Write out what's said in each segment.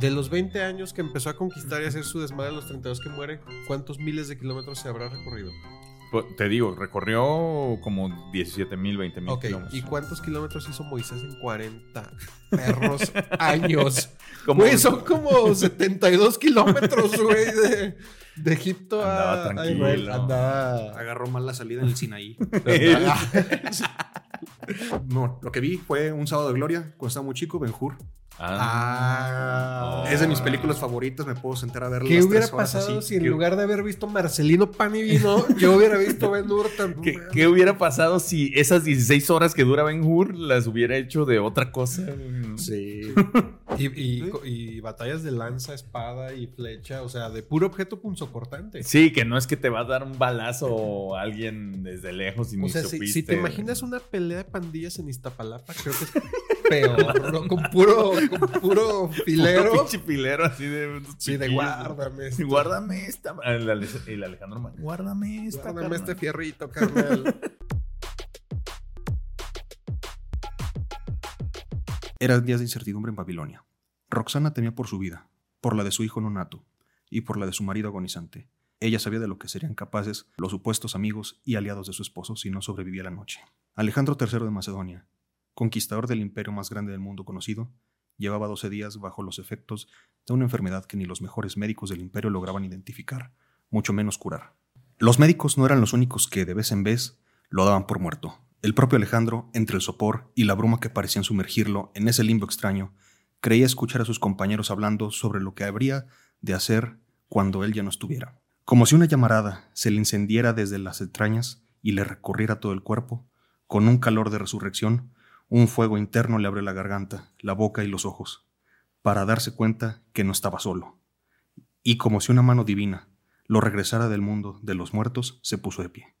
De los 20 años que empezó a conquistar y hacer su desmadre a los 32 que muere, ¿cuántos miles de kilómetros se habrá recorrido? Pues, Te digo, recorrió como 17 mil, 20 mil Ok, kilómetros. ¿y cuántos kilómetros hizo Moisés en 40 perros años? Como- Güey, son como 72 kilómetros, güey, de, de Egipto Andaba a, tranquilo. Israel. Andaba... Agarró mal la salida en el Sinaí. no, lo que vi fue un sábado de gloria cuando estaba muy chico, Ben Hur. Ah. Es de mis películas favoritas, me puedo sentar a verla. ¿Qué las hubiera tres horas pasado así. si en ¿Qué- lugar de haber visto Marcelino Pan y Vino, yo hubiera visto Ben Hur ¿Qué, qué hubiera pasado si esas 16 horas que dura Ben Hur las hubiera hecho de otra cosa? Sí. Y, y- y batallas de lanza, espada y flecha, o sea, de puro objeto punzocortante. Sí, que no es que te va a dar un balazo a alguien desde lejos y O ni sea, si, supiste. si te imaginas una pelea de pandillas en Iztapalapa, creo que es peor, ¿no? Con puro, con puro Puro filero. pinche filero así de. Sí, de guárdame. Sí, esto. guárdame esta. El, Ale- el Alejandro Man, Guárdame esta. Guárdame carnal". este fierrito, carnal. Eran días de incertidumbre en Babilonia. Roxana temía por su vida, por la de su hijo nonato y por la de su marido agonizante. Ella sabía de lo que serían capaces los supuestos amigos y aliados de su esposo si no sobrevivía la noche. Alejandro III de Macedonia, conquistador del imperio más grande del mundo conocido, llevaba 12 días bajo los efectos de una enfermedad que ni los mejores médicos del imperio lograban identificar, mucho menos curar. Los médicos no eran los únicos que, de vez en vez, lo daban por muerto. El propio Alejandro, entre el sopor y la bruma que parecían sumergirlo en ese limbo extraño, creía escuchar a sus compañeros hablando sobre lo que habría de hacer cuando él ya no estuviera. Como si una llamarada se le encendiera desde las entrañas y le recorriera todo el cuerpo, con un calor de resurrección, un fuego interno le abrió la garganta, la boca y los ojos, para darse cuenta que no estaba solo. Y como si una mano divina lo regresara del mundo de los muertos, se puso de pie.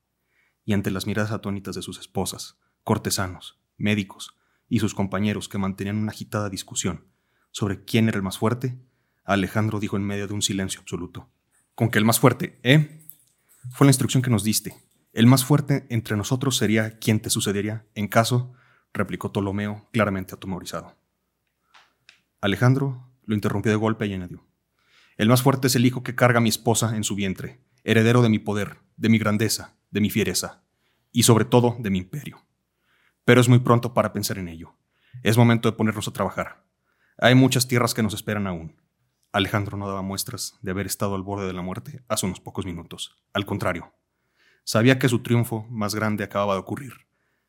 Y ante las miradas atónitas de sus esposas, cortesanos, médicos y sus compañeros que mantenían una agitada discusión sobre quién era el más fuerte, Alejandro dijo en medio de un silencio absoluto. Con que el más fuerte, ¿eh? Fue la instrucción que nos diste. El más fuerte entre nosotros sería quien te sucedería en caso, replicó Ptolomeo claramente atemorizado. Alejandro lo interrumpió de golpe y añadió. El más fuerte es el hijo que carga a mi esposa en su vientre, heredero de mi poder, de mi grandeza, de mi fiereza, y sobre todo de mi imperio. Pero es muy pronto para pensar en ello. Es momento de ponernos a trabajar. Hay muchas tierras que nos esperan aún. Alejandro no daba muestras de haber estado al borde de la muerte hace unos pocos minutos. Al contrario, sabía que su triunfo más grande acababa de ocurrir.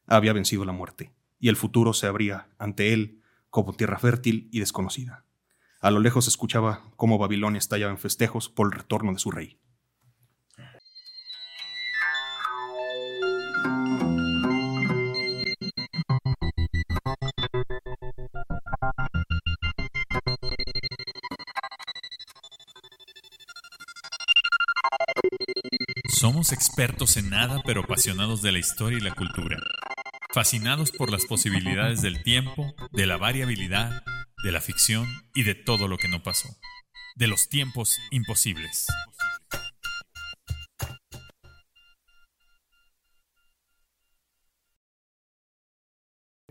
Había vencido la muerte, y el futuro se abría ante él como tierra fértil y desconocida. A lo lejos escuchaba cómo Babilonia estallaba en festejos por el retorno de su rey. Somos expertos en nada pero apasionados de la historia y la cultura. Fascinados por las posibilidades del tiempo, de la variabilidad, de la ficción y de todo lo que no pasó. De los tiempos imposibles.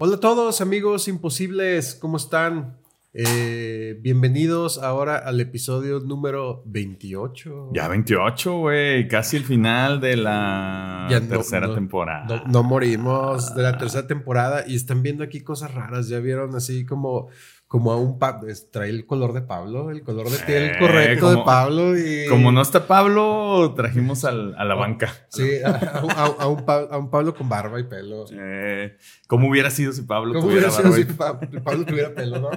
Hola a todos, amigos imposibles, ¿cómo están? Eh, bienvenidos ahora al episodio número 28. Ya 28, güey. Casi el final de la Ya tercera no- temporada. No, no morimos de la tercera temporada y están viendo aquí cosas raras. Ya vieron así como, como a un Pablo. Trae el color de Pablo, el color de piel Eh, correcto de Pablo. Y, Como no está Pablo, trajimos al- a la banca. Sí, a, a- a un Pablo, a un Pablo con barba y pelo. Eh, ¿Cómo hubiera sido si Pablo ¿Cómo tuviera hubiera sido barba si y- Pa- Pablo tuviera pelo, no?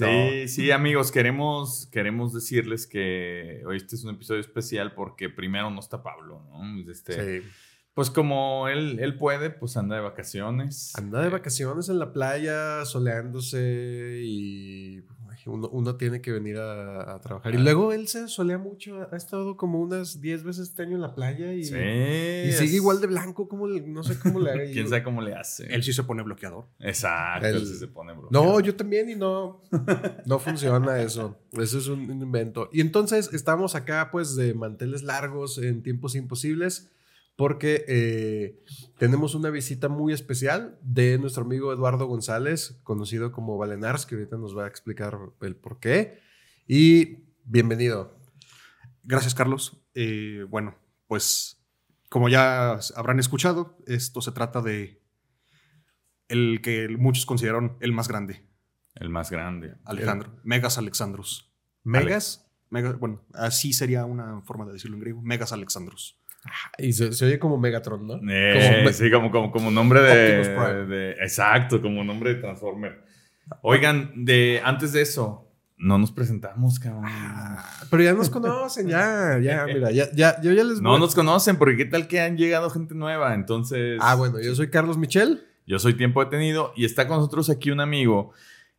No. Sí, sí, amigos, queremos, queremos decirles que hoy este es un episodio especial porque primero no está Pablo, ¿no? Este, Sí. Pues como él, él puede, pues anda de vacaciones. Anda de vacaciones en la playa, soleándose y uno, uno tiene que venir a, a trabajar. Y luego él se solea mucho, ha estado como unas 10 veces este año en la playa y, Sí. y sigue igual de blanco, como le- no sé cómo le haga. ¿Quién sabe cómo le hace? Él sí se pone bloqueador. Exacto, él sí se pone bro. No, yo también y no, no funciona eso. Eso es un, un invento. Y entonces estamos acá pues de manteles largos en tiempos imposibles. Porque eh, tenemos una visita muy especial de nuestro amigo Eduardo González, conocido como Valenars, que ahorita nos va a explicar el por qué. Y bienvenido. Gracias, Carlos. Eh, bueno, pues como ya habrán escuchado, esto se trata de el que muchos consideraron el más grande, El más grande. Alejandro. Megas Alexandros. Megas. Mega- bueno, así sería una forma de decirlo en griego. Megas Alexandros. Y se, se oye como Megatron, ¿no? Eh, Como- sí, como, como, como nombre de, de- Exacto, como nombre de Transformer. Oigan, de, antes de eso, no nos presentamos, cabrón. Ah, Pero ya nos conocen, ya, ya, mira, ya, ya, yo ya les No voy- nos conocen, porque qué tal que han llegado gente nueva. Entonces. Ah, bueno, yo soy Carlos Michel. Yo soy Tiempo Detenido y está con nosotros aquí un amigo.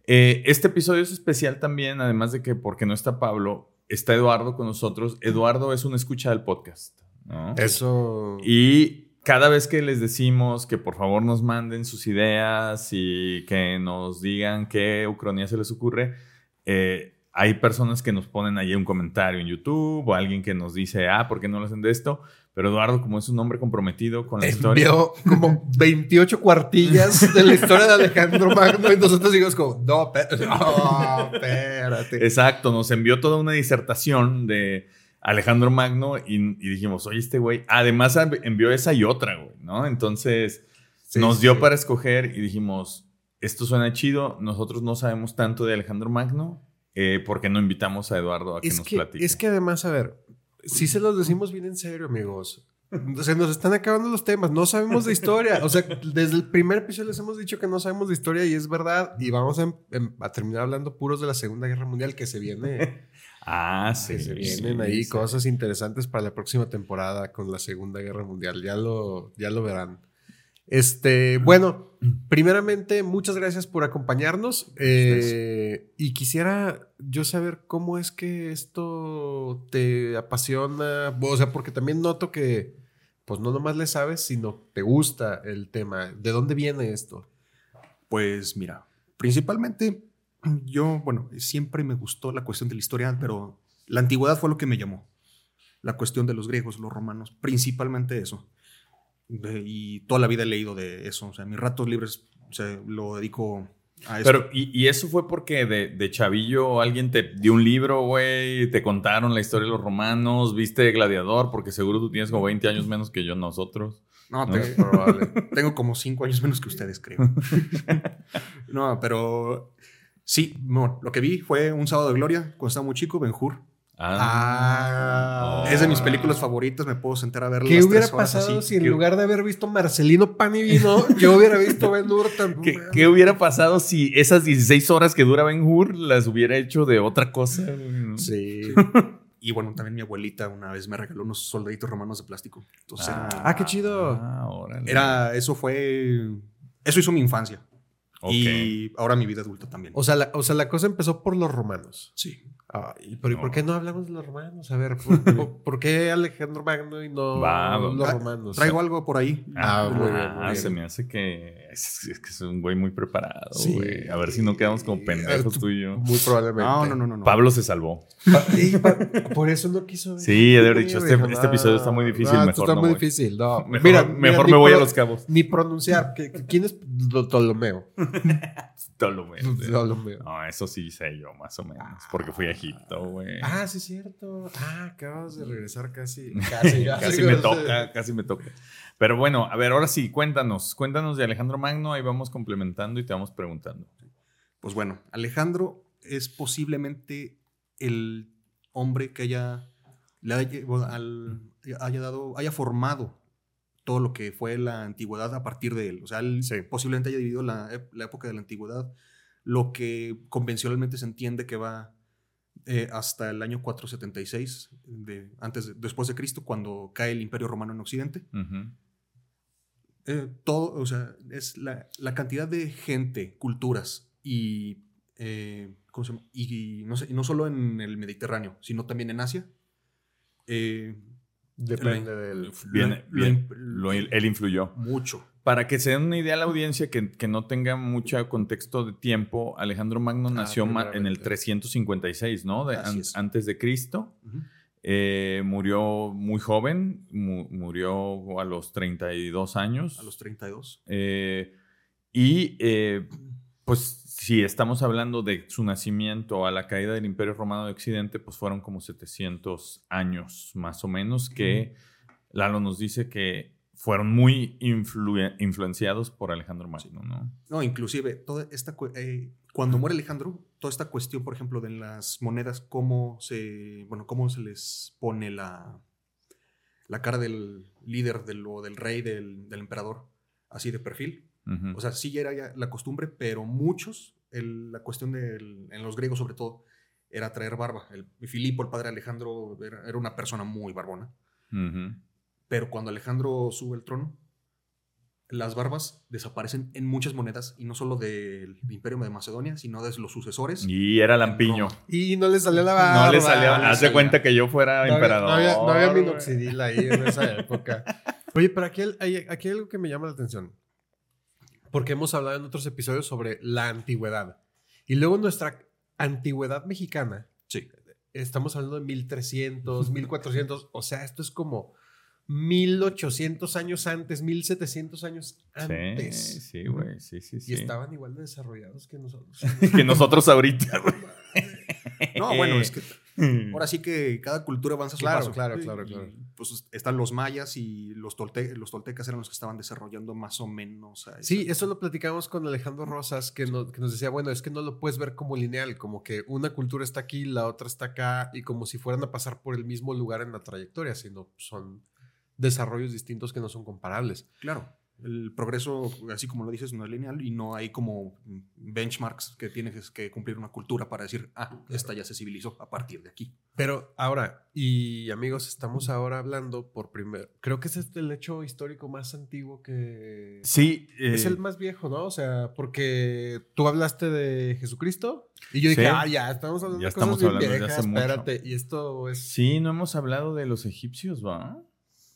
Eh, este episodio es especial también, además de que porque no está Pablo, está Eduardo con nosotros. Eduardo es un escucha del podcast. ¿No? Eso. Y cada vez que les decimos que por favor nos manden sus ideas y que nos digan qué ucronía se les ocurre, eh, hay personas que nos ponen ahí un comentario en YouTube o alguien que nos dice, ah, ¿por qué no lo hacen de esto? Pero Eduardo, como es un hombre comprometido con la historia. Envió como 28 cuartillas de la historia de Alejandro Magno y nosotros digamos como, no, no, espérate. Exacto, nos envió toda una disertación de Alejandro Magno y, y dijimos, oye, este güey, además envió esa y otra, güey, ¿no? Entonces Sí, nos dio sí. para escoger y dijimos, esto suena chido, nosotros no sabemos tanto de Alejandro Magno, eh, ¿por qué no invitamos a Eduardo a que Es nos que, platique? es que además, a ver, si se los decimos bien en serio, amigos. Se nos están acabando los temas, no sabemos de historia. O sea, desde el primer episodio les hemos dicho que no sabemos de historia y es verdad. Y vamos a, em- a terminar hablando puros de la Segunda Guerra Mundial, que se viene. Ah, sí. que se vienen sí, ahí sí. cosas interesantes para la próxima temporada con la Segunda Guerra Mundial. Ya lo, ya lo verán. Este, bueno, primeramente, muchas gracias por acompañarnos. eh, y quisiera yo saber cómo es que esto te apasiona. O sea, porque también noto que, pues no nomás le sabes, sino te gusta el tema. ¿De dónde viene esto? Pues mira, principalmente yo, bueno, siempre me gustó la cuestión de la historia, pero la antigüedad fue lo que me llamó. La cuestión de los griegos, los romanos, principalmente eso. De- y toda la vida he leído de eso. O sea, mis ratos libres o sea, lo dedico a eso. Pero, ¿y, y eso fue porque de, de chavillo alguien te dio un libro, güey? ¿Te contaron la historia de los romanos? ¿Viste Gladiador? Porque seguro tú tienes como 20 años menos que yo nosotros. no, ¿no? te- Es probable. tengo como cinco años menos que ustedes, creo. no, pero sí, no, lo que vi fue un sábado de gloria cuando estaba muy chico, Ben Hur. Ah. Es de mis películas favoritas, me puedo sentar a verla. ¿Qué las hubiera tres horas pasado así. si en ¿Qué- lugar de haber visto Marcelino Pan y Vino, yo hubiera visto Ben Hur tan- ¿Qué, qué hubiera pasado si esas 16 horas que dura Ben Hur las hubiera hecho de otra cosa? Sí. Y bueno, también mi abuelita una vez me regaló unos soldaditos romanos de plástico. Entonces era- Ah, qué chido. Ah, órale. era, eso fue, eso hizo mi infancia. Ok. Y ahora mi vida adulta también. O sea, la, o sea, la cosa empezó por los romanos. sí. Ay, pero ¿y por qué no hablamos de los romanos? A ver, ¿por, por- por qué Alejandro Magno y no Va, va. los Ah, romanos? Traigo algo por ahí. Ah, muy bien, Ah, muy bien. se me hace que es, es que es un güey muy preparado, Sí. güey. A ver si no quedamos como pendejos Ah, tú y yo. Muy probablemente. No, no, no, no. no. Pablo se salvó. Pa- por eso no quiso. Sí, he de haber dicho, Sí, este, este episodio está muy difícil, no, mejor está no muy voy. difícil, no. Mejor, Mira, mejor mira, me voy a los cabos. Ni pronunciar. ¿Qué- qué- ¿Quién es Ptolomeo? Ptolomeo. Ptolomeo. No, eso sí sé yo, más o menos. Porque fui a Egipto, güey. Ah, sí, es cierto. Ah, acabas de regresar casi. Casi, casi me toca, casi me toca. Pero bueno, a ver, ahora sí, cuéntanos. Cuéntanos de Alejandro Magno. Ahí vamos complementando y te vamos preguntando. Pues bueno, Alejandro es posiblemente el hombre que haya, le haya, bueno, al- haya dado, haya formado todo lo que fue la antigüedad a partir de él. O sea, él Sí. posiblemente haya dividido la, la época de la antigüedad, lo que convencionalmente se entiende que va eh, hasta el año 476, de, antes de- después de Cristo, cuando cae el Imperio Romano en Occidente. Eh, todo, o sea, es la, la cantidad de gente, culturas y, eh, ¿cómo se llama? y, y no, sé, y no solo en el Mediterráneo, sino también en Asia. eh, Depende del. Viene- lo- bien, lo- él influyó. mucho. Para que se den una idea a la audiencia que, que no tenga mucho contexto de tiempo, Alejandro Magno Ah, nació en el primeramente. 356, ¿no? De- an- antes de Cristo. Eh, murió muy joven, mu- murió a los 32 años. A los 32. Eh, y eh, pues si estamos hablando de su nacimiento a la caída del Imperio Romano de Occidente, pues fueron como 700 años más o menos que Lalo nos dice que fueron muy influ- influenciados por Alejandro Magno, ¿no? No, inclusive, toda esta, eh, cuando muere Alejandro, toda esta cuestión, por ejemplo, de las monedas, cómo se, bueno, cómo se les pone la, la cara del líder del, o del rey, del, del emperador, así de perfil. Ujú. O sea, sí ya era ya la costumbre, pero muchos, el- la cuestión del, en los griegos sobre todo, era traer barba. El, Filipo, el padre Alejandro, era, era una persona muy barbona. Ujú. Pero cuando Alejandro sube el trono, las barbas desaparecen en muchas monedas, y no solo del Imperio de Macedonia, sino de los sucesores. Y era lampiño. Y no le salió la barba. No le salió. no Haz de salía. cuenta que yo fuera No había- emperador. No había, no había minoxidil ahí en esa época. Oye, pero aquí hay, aquí hay algo que me llama la atención. Porque hemos hablado en otros episodios sobre la antigüedad. Y luego nuestra antigüedad mexicana, Sí. estamos hablando de 1300, 1400. O sea, esto es como 1800 años antes, 1700 años antes. Sí, sí, güey. Sí, sí, sí. Y estaban igual de desarrollados que nosotros. que nosotros ahorita, güey. No, bueno, es que ahora sí que cada cultura avanza a su Claro, paso. claro, claro, y, claro. Pues están los mayas y los, tolte- los toltecas eran los que estaban desarrollando más o menos. a Sí, eso lo platicamos con Alejandro Rosas, que, no- que nos decía, bueno, es que no lo puedes ver como lineal, como que una cultura está aquí, la otra está acá, y como si fueran a pasar por el mismo lugar en la trayectoria, sino son desarrollos distintos que no son comparables. Claro. El progreso, así como lo dices, no es lineal y no hay como benchmarks que tienes que cumplir una cultura para decir, ah, esta ya se civilizó a partir de aquí. Pero ahora, y amigos, estamos ahora hablando por primero, creo que ese es el hecho histórico más antiguo que... Sí. Es eh, el más viejo, ¿no? O sea, porque tú hablaste de Jesucristo y yo dije, Sí. ah, ya, estamos hablando Ya de cosas estamos bien hablando desde viejas, hace mucho. espérate. Y esto es... Sí, no hemos hablado de los egipcios, ¿va?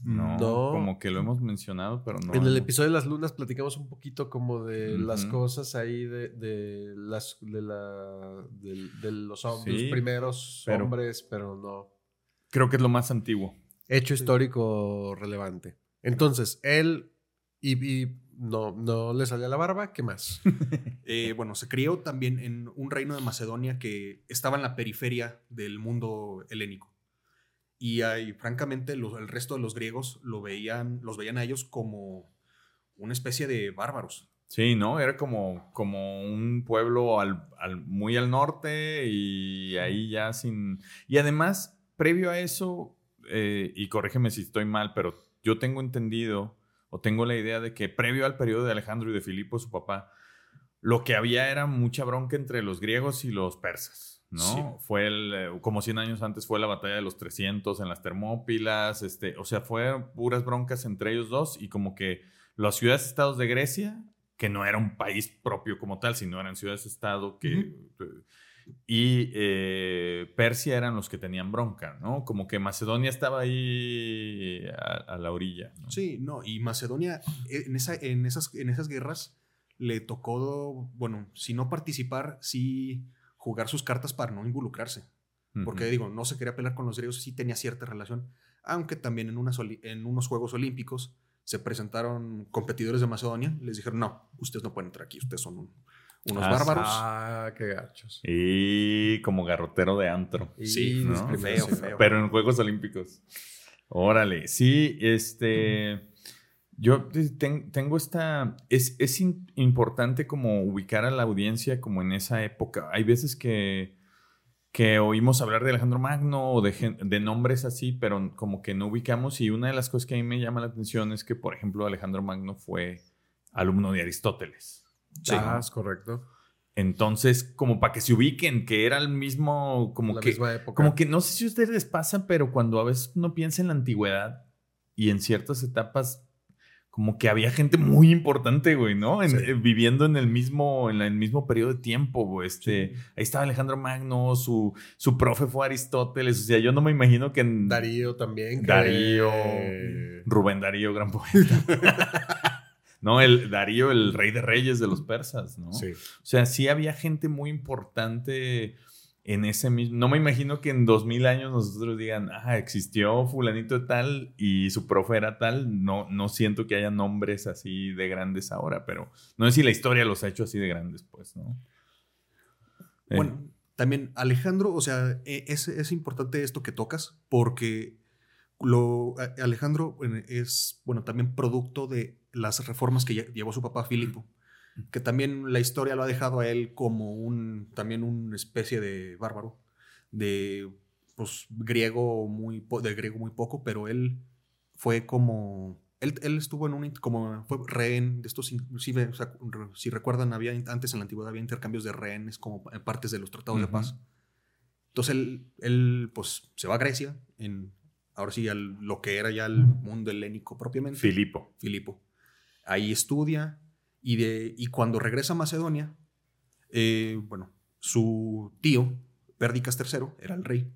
No, No. como que lo hemos mencionado, pero no. en el episodio de las lunas platicamos un poquito como de las cosas ahí de, de las de la de, de los, hom- Sí, los primeros pero- hombres, pero no. Creo que es lo más antiguo. Hecho histórico relevante. Entonces, él y, y no, no le salía la barba, ¿qué más? Eh, bueno, se crió también en un reino de Macedonia que estaba en la periferia del mundo helénico. Y ahí, francamente, los- el resto de los griegos lo veían, los veían a ellos como una especie de bárbaros. Sí, ¿no? Era como, como un pueblo al, al- muy al norte y ahí ya sin... Y además, previo a eso, eh, y corrígeme si estoy mal, pero yo tengo entendido o tengo la idea de que previo al periodo de Alejandro y de Filipo, su papá, lo que había era mucha bronca entre los griegos y los persas, ¿no? Sí. Fue el, eh, como 100 años antes fue la batalla de los 300 en las Termópilas, este, o sea, fueron puras broncas entre ellos dos y como que las ciudades-estados de Grecia, que no era un país propio como tal, sino eran ciudades-estado que... Y eh, Persia eran los que tenían bronca, ¿no? Como que Macedonia estaba ahí a, a la orilla. ¿no? Sí, no, y Macedonia eh, en, esa, en, esas, en esas guerras le tocó, bueno, si no participar, sí jugar sus cartas para no involucrarse. Porque digo, no se quería pelear con los griegos, sí tenía cierta relación, aunque también en, unas oli- en unos Juegos Olímpicos se presentaron competidores de Macedonia, les dijeron, no, ustedes no pueden entrar aquí, ustedes son un- unos Ah, bárbaros. Ah, qué gachos. Y como garrotero de antro. Sí, Feo, feo. Pero en Juegos Olímpicos. Órale. Sí, este. Yo ten- tengo esta. Es, es importante como ubicar a la audiencia como en esa época. Hay veces que, que oímos hablar de Alejandro Magno o de, de nombres así, pero como que no ubicamos. Y una de las cosas que a mí me llama la atención es que, por ejemplo, Alejandro Magno fue alumno de Aristóteles. Ah, es correcto. Entonces, como para que se ubiquen, que era el mismo, como la que, misma época. como que no sé si a ustedes les pasa, pero cuando a veces uno piensa en la antigüedad y en ciertas etapas, como que había gente muy importante, güey, ¿no? En- Sí. eh, viviendo en el mismo, en la- el mismo periodo de tiempo, güey. Este, Sí. Ahí estaba Alejandro Magno, su, su profe fue Aristóteles. O sea, yo no me imagino que en Darío también. que- Darío. Rubén Darío, gran poeta. no, el Darío, el rey de reyes de los persas, ¿no? Sí. O sea, sí había gente muy importante en ese mismo. No me imagino que en dos mil años nosotros digan, ah, existió fulanito tal y su profe era tal. No, no siento que haya nombres así de grandes ahora, pero no sé si la historia los ha hecho así de grandes, pues, ¿no? Eh, bueno, también Alejandro, o sea, e, es, es importante esto que tocas porque lo, Alejandro es, bueno, también producto de las reformas que llevó su papá Filipo, que también la historia lo ha dejado a él como un, también una especie de bárbaro, de, pues, griego muy, de griego muy poco, pero él fue como, él, él estuvo en un, como, fue rehén de estos, inclusive, o sea, si recuerdan, había, antes en la antigüedad había intercambios de rehenes como partes de los tratados de paz. Entonces él, él, pues, se va a Grecia en ahora sí, al, lo que era ya el mundo helénico propiamente. Filipo. Filipo. Ahí estudia y, de, y cuando regresa a Macedonia, eh, bueno, su tío, Pérdicas III, era el rey.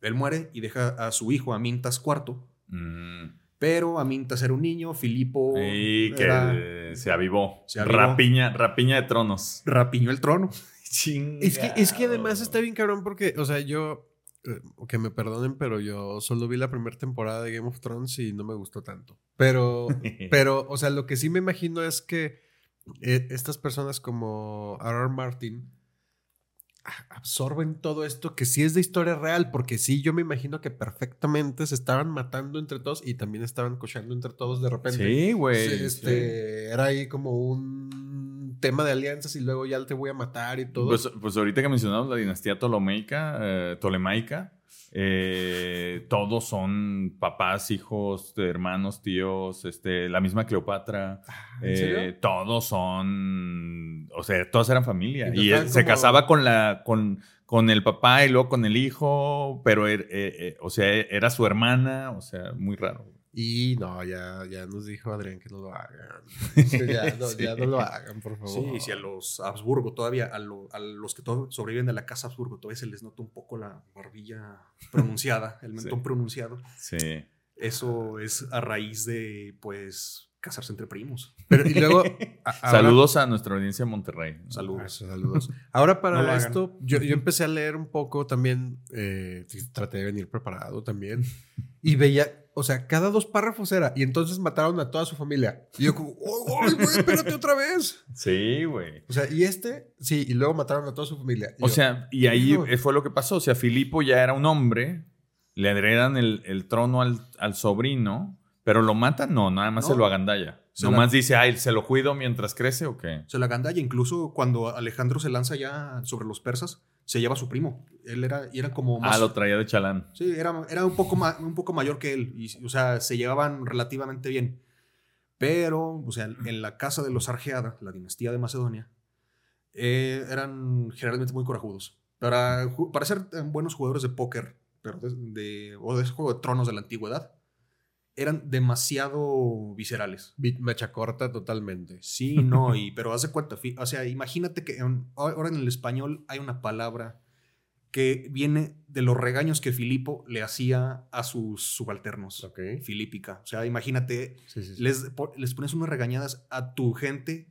Él muere y deja a su hijo, Amintas IV. Mm. Pero Amintas era un niño, Filipo. Y que se avivó. se Rapiña, rapiña de tronos. Rapiñó el trono. Es que, es que además está bien cabrón porque, o sea, yo que me perdonen, pero yo solo vi la primera temporada de Game of Thrones y no me gustó tanto. Pero, pero, o sea, lo que sí me imagino es que eh, estas personas como R.R. Martin absorben todo esto que sí es de historia real, porque sí, yo me imagino que perfectamente se estaban matando entre todos y también estaban cochando entre todos de repente. Sí, güey. Este, Era ahí como un tema de alianzas y luego ya te voy a matar y todo. Pues, pues ahorita que mencionamos la dinastía Ptolemaica, eh, Ptolemaica eh, todos son papás, hijos, hermanos, tíos, este, la misma Cleopatra. Ah, eh, todos son, o sea, todos eran familia. Y, se casaba con la, con, con el papá y luego con el hijo, pero, er, o sea, era su hermana, o sea, muy raro. Y no, ya, ya nos dijo Adrián que no lo hagan. ya, no, lo hagan, por favor. Sí, sí, a los Habsburgo todavía, a, los que sobreviven de la casa Habsburgo, todavía se les nota un poco la barbilla pronunciada, el mentón pronunciado. Sí. Eso es a raíz de, pues, casarse entre primos. Pero, y luego. saludos a nuestra audiencia de Monterrey. Saludos. Ah, saludos. Ahora, para esto, yo, yo, empecé a leer un poco también. Eh, traté de venir preparado también. Y veía. O sea, cada dos párrafos era. Y entonces mataron a toda su familia. Y yo, como, ¡ay, güey, espérate otra vez! Sí, güey. O sea, y este, sí, y luego mataron a toda su familia. o sea, y ahí fue lo que pasó. O sea, Filipo ya era un hombre. Le heredan el, el trono al, al sobrino ¿Pero lo matan? No, nada más se lo agandalla. Se Nomás dice, ay, ¿se lo cuido mientras crece o qué? Se lo agandalla. Incluso cuando Alejandro se lanza ya sobre los persas, se lleva a su primo. Él era, y era como más... Ah, lo traía de chalán. Sí, era, era un, poco un poco mayor que él. Y, o sea, se llevaban relativamente bien. Pero, o sea, en la casa de los Argeada, la dinastía de Macedonia, eh, eran generalmente muy corajudos. Para, para ser buenos jugadores de póker, pero de, o de ese juego de tronos de la antigüedad, eran demasiado viscerales. Mecha corta totalmente. Sí, no, y, pero haz de cuenta, o sea, imagínate que ahora en el español hay una palabra que viene de los regaños que Filipo le hacía a sus subalternos. Ok. Filípica. O sea, imagínate, Les, les pones unas regañadas a tu gente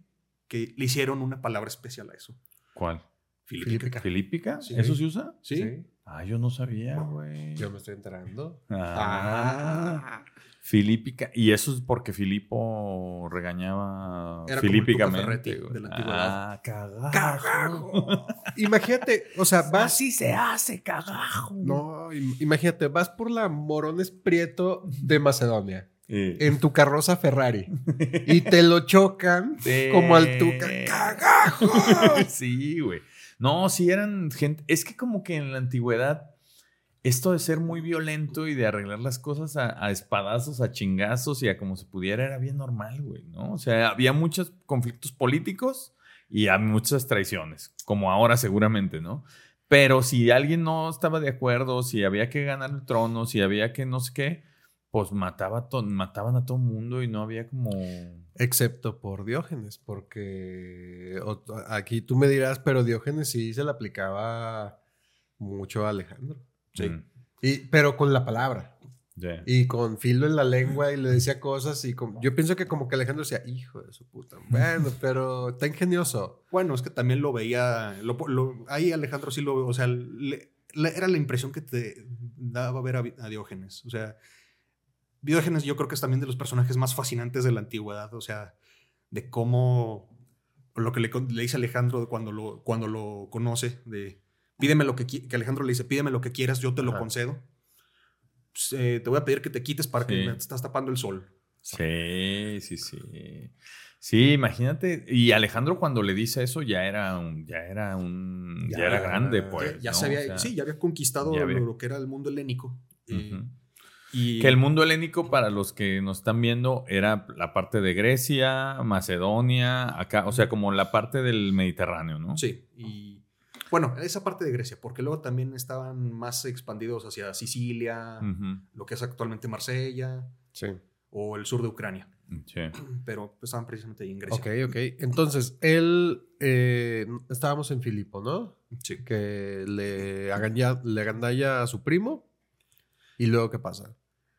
que le hicieron una palabra especial a eso. ¿Cuál? Filípica. ¿Filípica? ¿Eso se usa? Sí. Ah, yo no sabía, güey. Yo me estoy enterando. Ah. ah. Filípica. Y eso es porque Filipo regañaba Era filípicamente. de la antigüedad. Ah, cagajo. imagínate, o sea, vas. Así se hace, cagajo. No, imagínate, vas por la Morones Prieto de Macedonia. En tu carroza Ferrari. y te lo chocan como al tu ¡Cagajo! sí, güey. No, sí eran gente. Es que como que en la antigüedad esto de ser muy violento y de arreglar las cosas a, espadazos, a chingazos y a como se pudiera era bien normal, güey, ¿no? O sea, había muchos conflictos políticos y había muchas traiciones, como ahora seguramente, ¿no? Pero si alguien no estaba de acuerdo, si había que ganar el trono, si había que no sé qué, pues mataba mataban a todo el mundo y no había como... Excepto por Diógenes, porque aquí tú me dirás, pero Diógenes sí se le aplicaba mucho a Alejandro. Sí. Mm. Y, pero con la palabra. Y con filo en la lengua y le decía cosas y como- yo pienso que como que Alejandro decía, hijo de su puta. Bueno, pero está ingenioso. Bueno, es que también lo veía. lo- lo- ahí Alejandro sí lo. O sea, le- le- era la impresión que te daba ver a, Diógenes. O sea, Diógenes yo creo que es también de los personajes más fascinantes de la antigüedad. O sea, de cómo. Lo que le, le dice Alejandro cuando lo, cuando lo conoce, de pídeme lo que, que Alejandro le dice, pídeme lo que quieras, yo te lo Ajá. concedo. Pues, eh, te voy a pedir que te quites para que me estás tapando el sol. Sí, sí, sí. Sí, imagínate. Y Alejandro cuando le dice eso ya era un, ya era un, ya, Ya, era grande, pues. ya ya ¿no? se había, O sea, sí, ya había conquistado ya había- Lo, que era el mundo helénico. Y Que el mundo helénico, para los que nos están viendo, era la parte de Grecia, Macedonia, acá, o sea, como la parte del Mediterráneo, ¿no? Sí, y bueno, esa parte de Grecia, porque luego también estaban más expandidos hacia Sicilia, lo que es actualmente Marsella Sí. o el sur de Ucrania, Sí. pero pues, estaban precisamente ahí en Grecia. Ok, ok. Entonces, él, eh, estábamos en Filipo, ¿no? Sí. Que le, aganya- le agandalla a su primo. ¿Y luego qué pasa?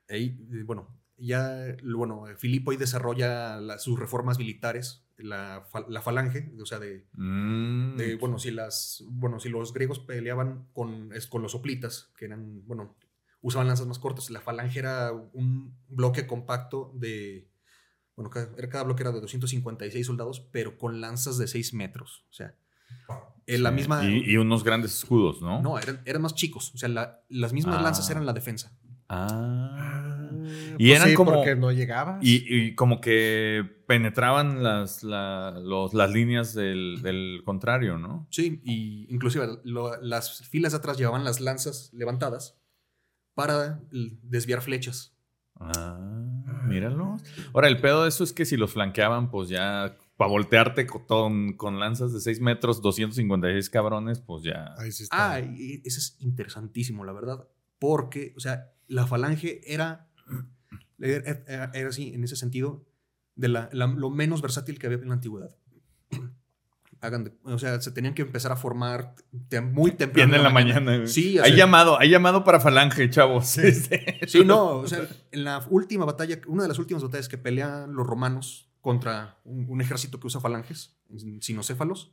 Eh, bueno, ya, bueno, Filipo ahí desarrolla la- sus reformas militares, la, la falange, o sea, de, Mm. de, bueno, si las, bueno, si los griegos peleaban con, es- con los soplitas, que eran, bueno, usaban lanzas más cortas, la falange era un bloque compacto de, bueno, cada, bloque era de 256 soldados, pero con lanzas de 6 metros, o sea, en la Sí. misma... Y, y unos grandes escudos, ¿no? no, eran, eran más chicos, o sea, la- las mismas Ah. lanzas eran la defensa. Ah. Pues Y eran sí, como- porque no llegabas. Y, y como que penetraban las, la- los- las líneas del, del contrario, ¿no? Sí, y inclusive lo- las filas de atrás llevaban las lanzas levantadas para desviar flechas. Ah, míralo. Ahora, el pedo de eso es que si los flanqueaban, pues ya para voltearte con, con lanzas de 6 metros, 256 cabrones, pues ya. Ahí sí está. Ah, y eso es interesantísimo, la verdad. Porque, o sea, la falange era, era, era- así, en ese sentido, de la, la- lo menos versátil que había en la antigüedad. Hagan de- o sea, se tenían que empezar a formar te- muy temprano. Bien en la mañana. güey. Sí, hay sea, llamado, hay llamado para falange, chavos. Sí, no, o sea, en la última batalla, una de las últimas batallas que pelean los romanos contra un, un ejército que usa falanges, sinocéfalos,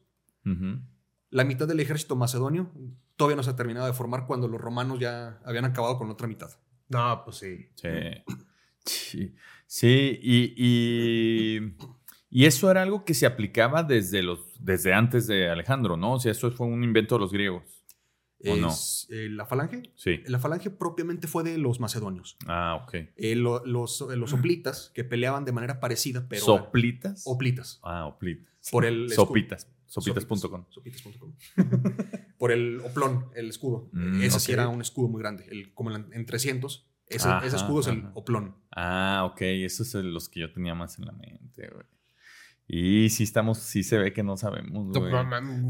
la mitad del ejército macedonio todavía no se ha terminado de formar cuando los romanos ya habían acabado con la otra mitad. No, pues sí. Sí. Sí, sí, y, y, y eso era algo que se aplicaba desde, los, desde antes de Alejandro, ¿no? O sea, eso fue un invento de los griegos. ¿O no? Eh, la falange, Sí. la falange propiamente fue de los macedonios. Ah, ok. Eh, lo- los, eh, los soplitas que peleaban de manera parecida, pero ¿Soplitas? oplitas. Ah, oplitas. Por el. Sopitas. Sopitas.com. Sopitas.com. Por el oplón, el escudo. Mm, ese sí era un escudo muy grande, el, como en, en 300. Ese, Ajá, ese escudo es el oplón. Ah, ok. Esos son los que yo tenía más en la mente, güey. Y sí estamos, sí se ve que no sabemos, No, güey. no, no.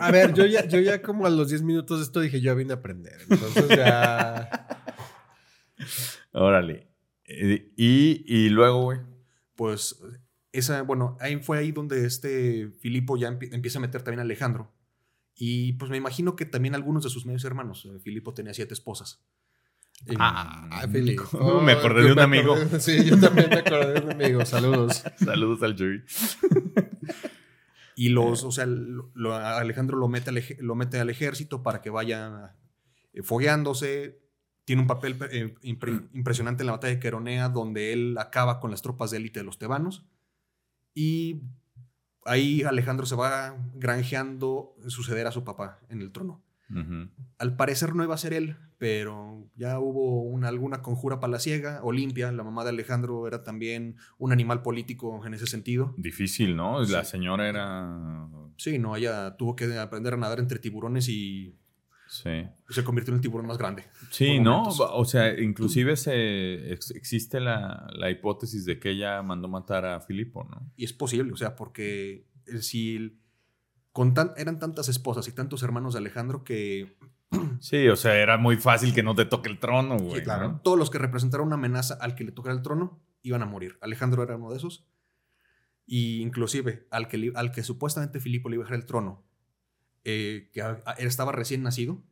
A ver, yo ya, yo ya como a los 10 minutos de esto dije, yo vine a aprender. Entonces ya. Órale. Eh, y, y luego, güey. Pues esa, bueno, ahí fue ahí donde este Filipo ya empie- empieza a meter también a Alejandro. Y pues me imagino que también algunos de sus medios hermanos. eh, Filipo tenía siete esposas. Ah. Me acordé de un amigo. acordé- sí, yo también me acordé de un amigo. Saludos. Saludos al Joey. Y los, o sea, lo- lo- Alejandro lo mete, al lo mete al ejército para que vaya eh, fogueándose. Tiene un papel eh, impre- impresionante en la batalla de Queronea, donde él acaba con las tropas de élite de los tebanos. Y ahí Alejandro se va granjeando suceder a su papá en el trono. Al parecer no iba a ser él, pero ya hubo una, alguna conjura palaciega. Olimpia, la mamá de Alejandro, era también un animal político en ese sentido. Difícil, ¿no? La Sí. señora era. Sí, no, ella tuvo que aprender a nadar entre tiburones y Sí. se convirtió en el tiburón más grande. Sí, ¿no? O sea, inclusive se, ex- existe la, la hipótesis de que ella mandó matar a Filipo, ¿no? Y es posible, o sea, porque si el- con tan- eran tantas esposas y tantos hermanos de Alejandro que Sí, o sea, era muy fácil que no te toque el trono, güey. claro. ¿no? todos los que representaron una amenaza al que le tocara el trono iban a morir. Alejandro era uno de esos. Y inclusive al que, al que supuestamente Filipo le iba a dejar el trono, eh, que a- a- estaba recién nacido.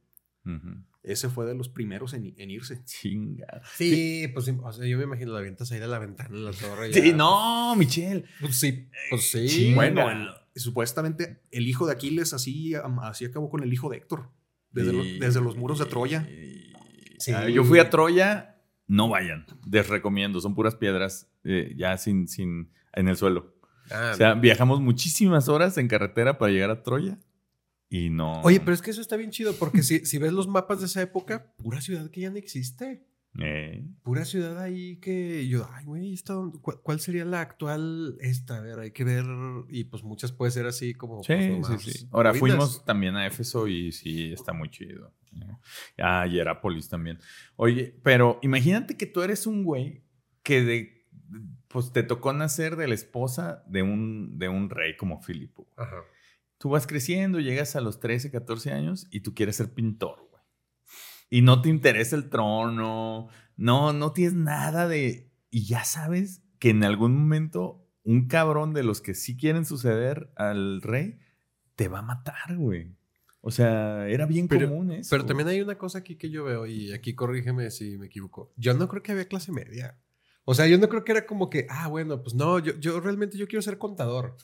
Ese fue de los primeros en, en irse. Chinga. Sí, pues sí, o sea, yo me imagino la avientas ahí de la ventana en la torre. Sí, ya. no, Michelle. Pues sí, pues sí. Chinga. Bueno, el- supuestamente el hijo de Aquiles así, así acabó con el hijo de Héctor. Desde, lo- desde los muros de Troya. Sí. Ah, Yo fui a Troya, no vayan. Les recomiendo, son puras piedras eh, ya sin, sin, en el suelo. Ah, O sea, viajamos muchísimas horas en carretera para llegar a Troya y no. Oye, pero es que eso está bien chido porque si, si ves los mapas de esa época, pura ciudad que ya no existe. Eh, Pura ciudad ahí que yo, ay, güey, ¿esta dónde- cu- ¿cuál sería la actual esta? A ver, hay que ver. Y pues muchas puede ser así como. Sí, pues, sí, sí. Ahora fuimos también a Éfeso y sí, está muy chido. A Hierápolis también. Oye, pero imagínate que tú eres un güey que de, pues te tocó nacer de la esposa de un, de un rey como Filipo. Ajá. Tú vas creciendo, llegas a los 13, 14 años y tú quieres ser pintor. Y no te interesa el trono, no, no tienes nada de... Y ya sabes que en algún momento un cabrón de los que sí quieren suceder al rey te va a matar, güey. O sea, era bien Pero- común eso. Pero también hay una cosa aquí que yo veo, y aquí corrígeme si me equivoco. Yo no creo que había clase media. O sea, yo no creo que era como que, ah, bueno, pues no, yo, yo realmente yo quiero ser contador.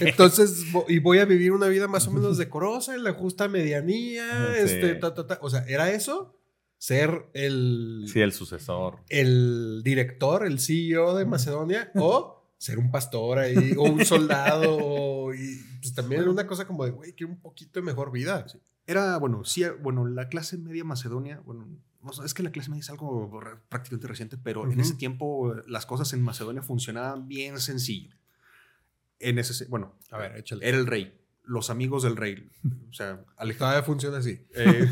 Entonces, y voy a vivir una vida más o menos decorosa, en la justa medianía, Sí. este, ta, ta, ta. O sea, ¿era eso? Ser el, Sí, el sucesor. el director, el CEO de Macedonia, o ser un pastor ahí, o un soldado, o- y pues también era una cosa como de, güey, quiero un poquito de mejor vida. Era, bueno, sí, bueno, la clase media macedonia, bueno, es que la clase media es algo prácticamente reciente, pero en ese tiempo eh, las cosas en Macedonia funcionaban bien sencillo. En ese, se- bueno, A ver, échale. era el rey, los amigos del rey, o sea, Alejandro. Todavía funciona así. Eh,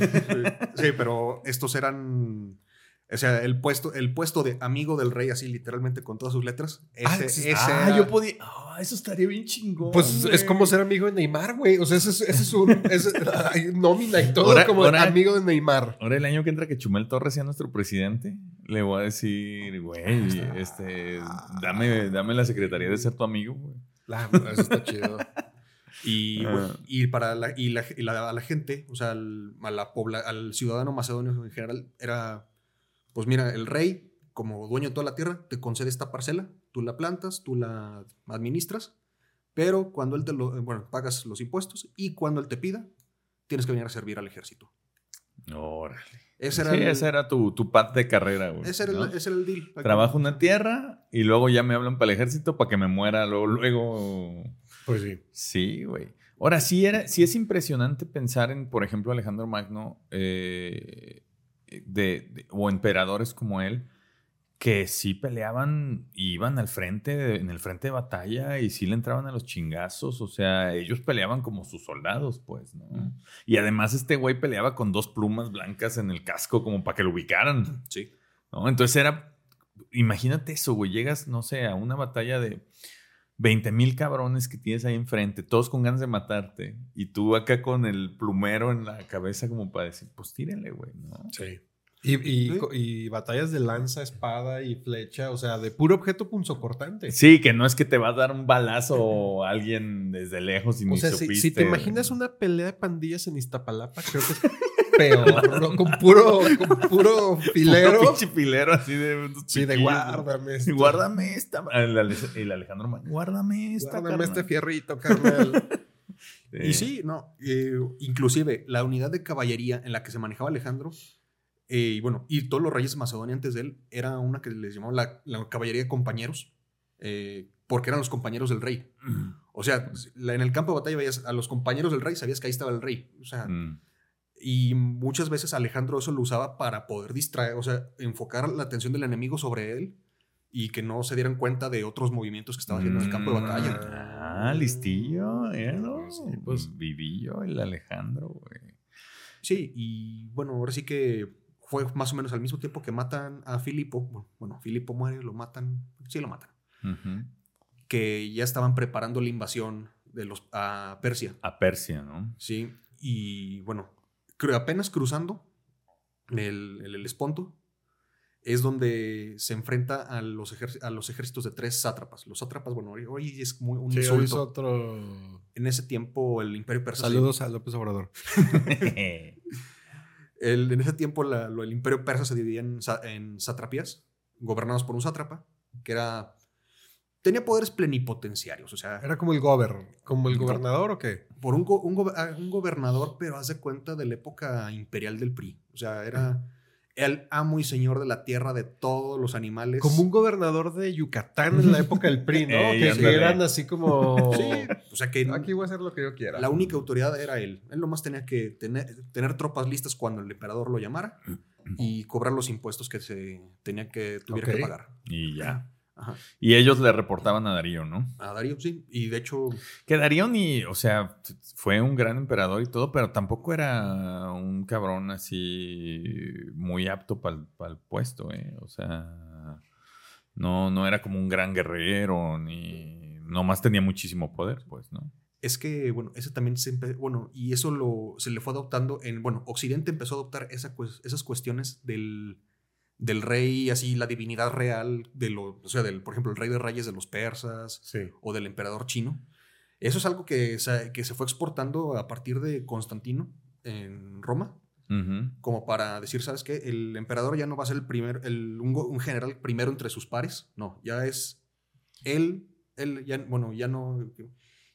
sí, pero estos eran, o sea, el puesto, el puesto de amigo del rey, así literalmente con todas sus letras. Ese, Ah, sí. ese ah, era- yo podía... Ah, eso estaría bien chingón. Pues es como ser amigo de Neymar, güey. O sea, ese es, ese es un ese- hay nómina y todo Ahora- como ahora- amigo de Neymar. Ahora el año que entra que Chumel Torres sea nuestro presidente, le voy a decir, güey, este, dame, dame la secretaría de ser tu amigo, güey. Ah, eso está chido. Y, Ah. bueno, y para la, y la, y la- a la gente, o sea, al, a la pobla- al ciudadano macedonio en general, era, pues mira, el rey, como dueño de toda la tierra, te concede esta parcela, tú la plantas, tú la administras, pero cuando él te lo, bueno, pagas los impuestos y cuando él te pida, tienes que venir a servir al ejército. Órale. Ese era, sí, el, ese era tu, tu path de carrera, güey. ese era el- ¿no? ese era el deal. Trabajo una tierra y luego ya me hablan para el ejército para que me muera luego, luego. Pues sí. Sí, güey. Ahora, sí, era, sí es impresionante pensar en, por ejemplo, Alejandro Magno eh, de, de- o emperadores como él, que sí peleaban, y iban al frente, en el frente de batalla y sí le entraban a los chingazos. O sea, ellos peleaban como sus soldados, pues, ¿no? Y además este güey peleaba con dos plumas blancas en el casco como para que lo ubicaran. Sí. ¿no? Entonces era, imagínate eso, güey, llegas, no sé, a una batalla de 20 mil cabrones que tienes ahí enfrente, todos con ganas de matarte, y tú acá con el plumero en la cabeza como para decir, pues tírenle, güey, ¿no? Sí. Y, y, Sí. co- y batallas de lanza, espada y flecha, o sea, de puro objeto punzocortante. Sí, que no es que te va a dar un balazo a alguien desde lejos y O ni sea, si te imaginas una pelea de pandillas en Iztapalapa, creo que es peor, ¿no? Con puro, con puro filero. Puro pinche filero así de... Sí, de guárdame. Guárdame esta. El, Ale- el Alejandro, Ma- guárdame esta. Guárdame este carnal". fierrito, carnal. Y sí, no, eh, inclusive la unidad de caballería en la que se manejaba Alejandro, eh, y bueno, y todos los reyes de Macedonia antes de él, era una que les llamaban la, la caballería de compañeros, eh, porque eran los compañeros del rey. O sea, en el campo de batalla veías a los compañeros del rey, sabías que ahí estaba el rey. O sea, Mm. Y muchas veces Alejandro eso lo usaba para poder distraer, o sea, enfocar la atención del enemigo sobre él y que no se dieran cuenta de otros movimientos que estaba haciendo en el campo de batalla. Ah, listillo, ¿no? Sí, pues. Vivillo el Alejandro, güey. Sí, y bueno, ahora sí que fue más o menos al mismo tiempo que matan a Filipo. Bueno, Bueno, Filipo muere, lo matan. Sí, lo matan. Que ya estaban preparando la invasión de los, a Persia. A Persia, ¿no? Sí, y bueno, apenas cruzando el, el Helesponto es donde se enfrenta a los, ejer- a los ejércitos de tres sátrapas. Los sátrapas, bueno, hoy, hoy es muy un Sí, hoy insulto. es otro. En ese tiempo el imperio persa se- Saludos a López Obrador. El- en ese tiempo la- lo- el imperio persa se dividía en, en satrapías, gobernados por un sátrapa, que era... Tenía poderes plenipotenciarios, o sea, Era como el gober, como el gobernador o qué? por un, go- un, go- ah, un gobernador, pero haz de cuenta de la época imperial del PRI. O sea, era el amo y señor de la tierra de todos los animales. Como un gobernador de Yucatán en la época del PRI, ¿no? Ey, que, eran así como... Sí, o sea que Aquí voy a hacer lo que yo quiera. la única autoridad era él. Él nomás tenía que tener, tener tropas listas cuando el emperador lo llamara y cobrar los impuestos que se tenía que tuviera que pagar. Y ya. Ajá. Y ellos le reportaban a Darío, ¿no? A Darío, sí. Y de hecho, Que Darío ni, o sea, fue un gran emperador y todo, pero tampoco era un cabrón así muy apto para el puesto, ¿eh? O sea, no, no era como un gran guerrero, ni nomás tenía muchísimo poder, pues, ¿no? es que, bueno, ese también se bueno, y eso lo, se le fue adoptando en, bueno, Occidente empezó a adoptar esa esas cuestiones del, del rey, así, la divinidad real, de lo, o sea, del, por ejemplo, el rey de reyes de los persas Sí. o del emperador chino. Eso es algo que, se- que se fue exportando a partir de Constantino en Roma, como para decir, ¿sabes qué? El emperador ya no va a ser el primer, el, un, un general primero entre sus pares, no, ya es él, él ya, bueno, ya no,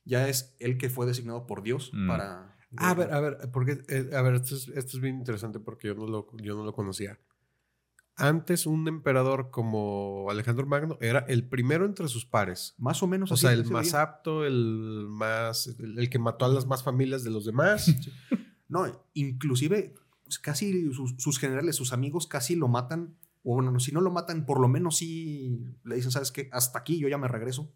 ya es él que fue designado por Dios Mm. para... A ver, a ver, porque, eh, a ver, esto es, esto es bien interesante porque yo no, lo, yo no lo conocía. Antes un emperador como Alejandro Magno era el primero entre sus pares. Más o menos O así sea, el más veía. apto, el más, el, el que mató a las más familias de los demás. No, inclusive pues, casi sus, sus generales, sus amigos casi lo matan, o bueno, si no lo matan, por lo menos sí le dicen, ¿sabes qué? Hasta aquí yo ya me regreso.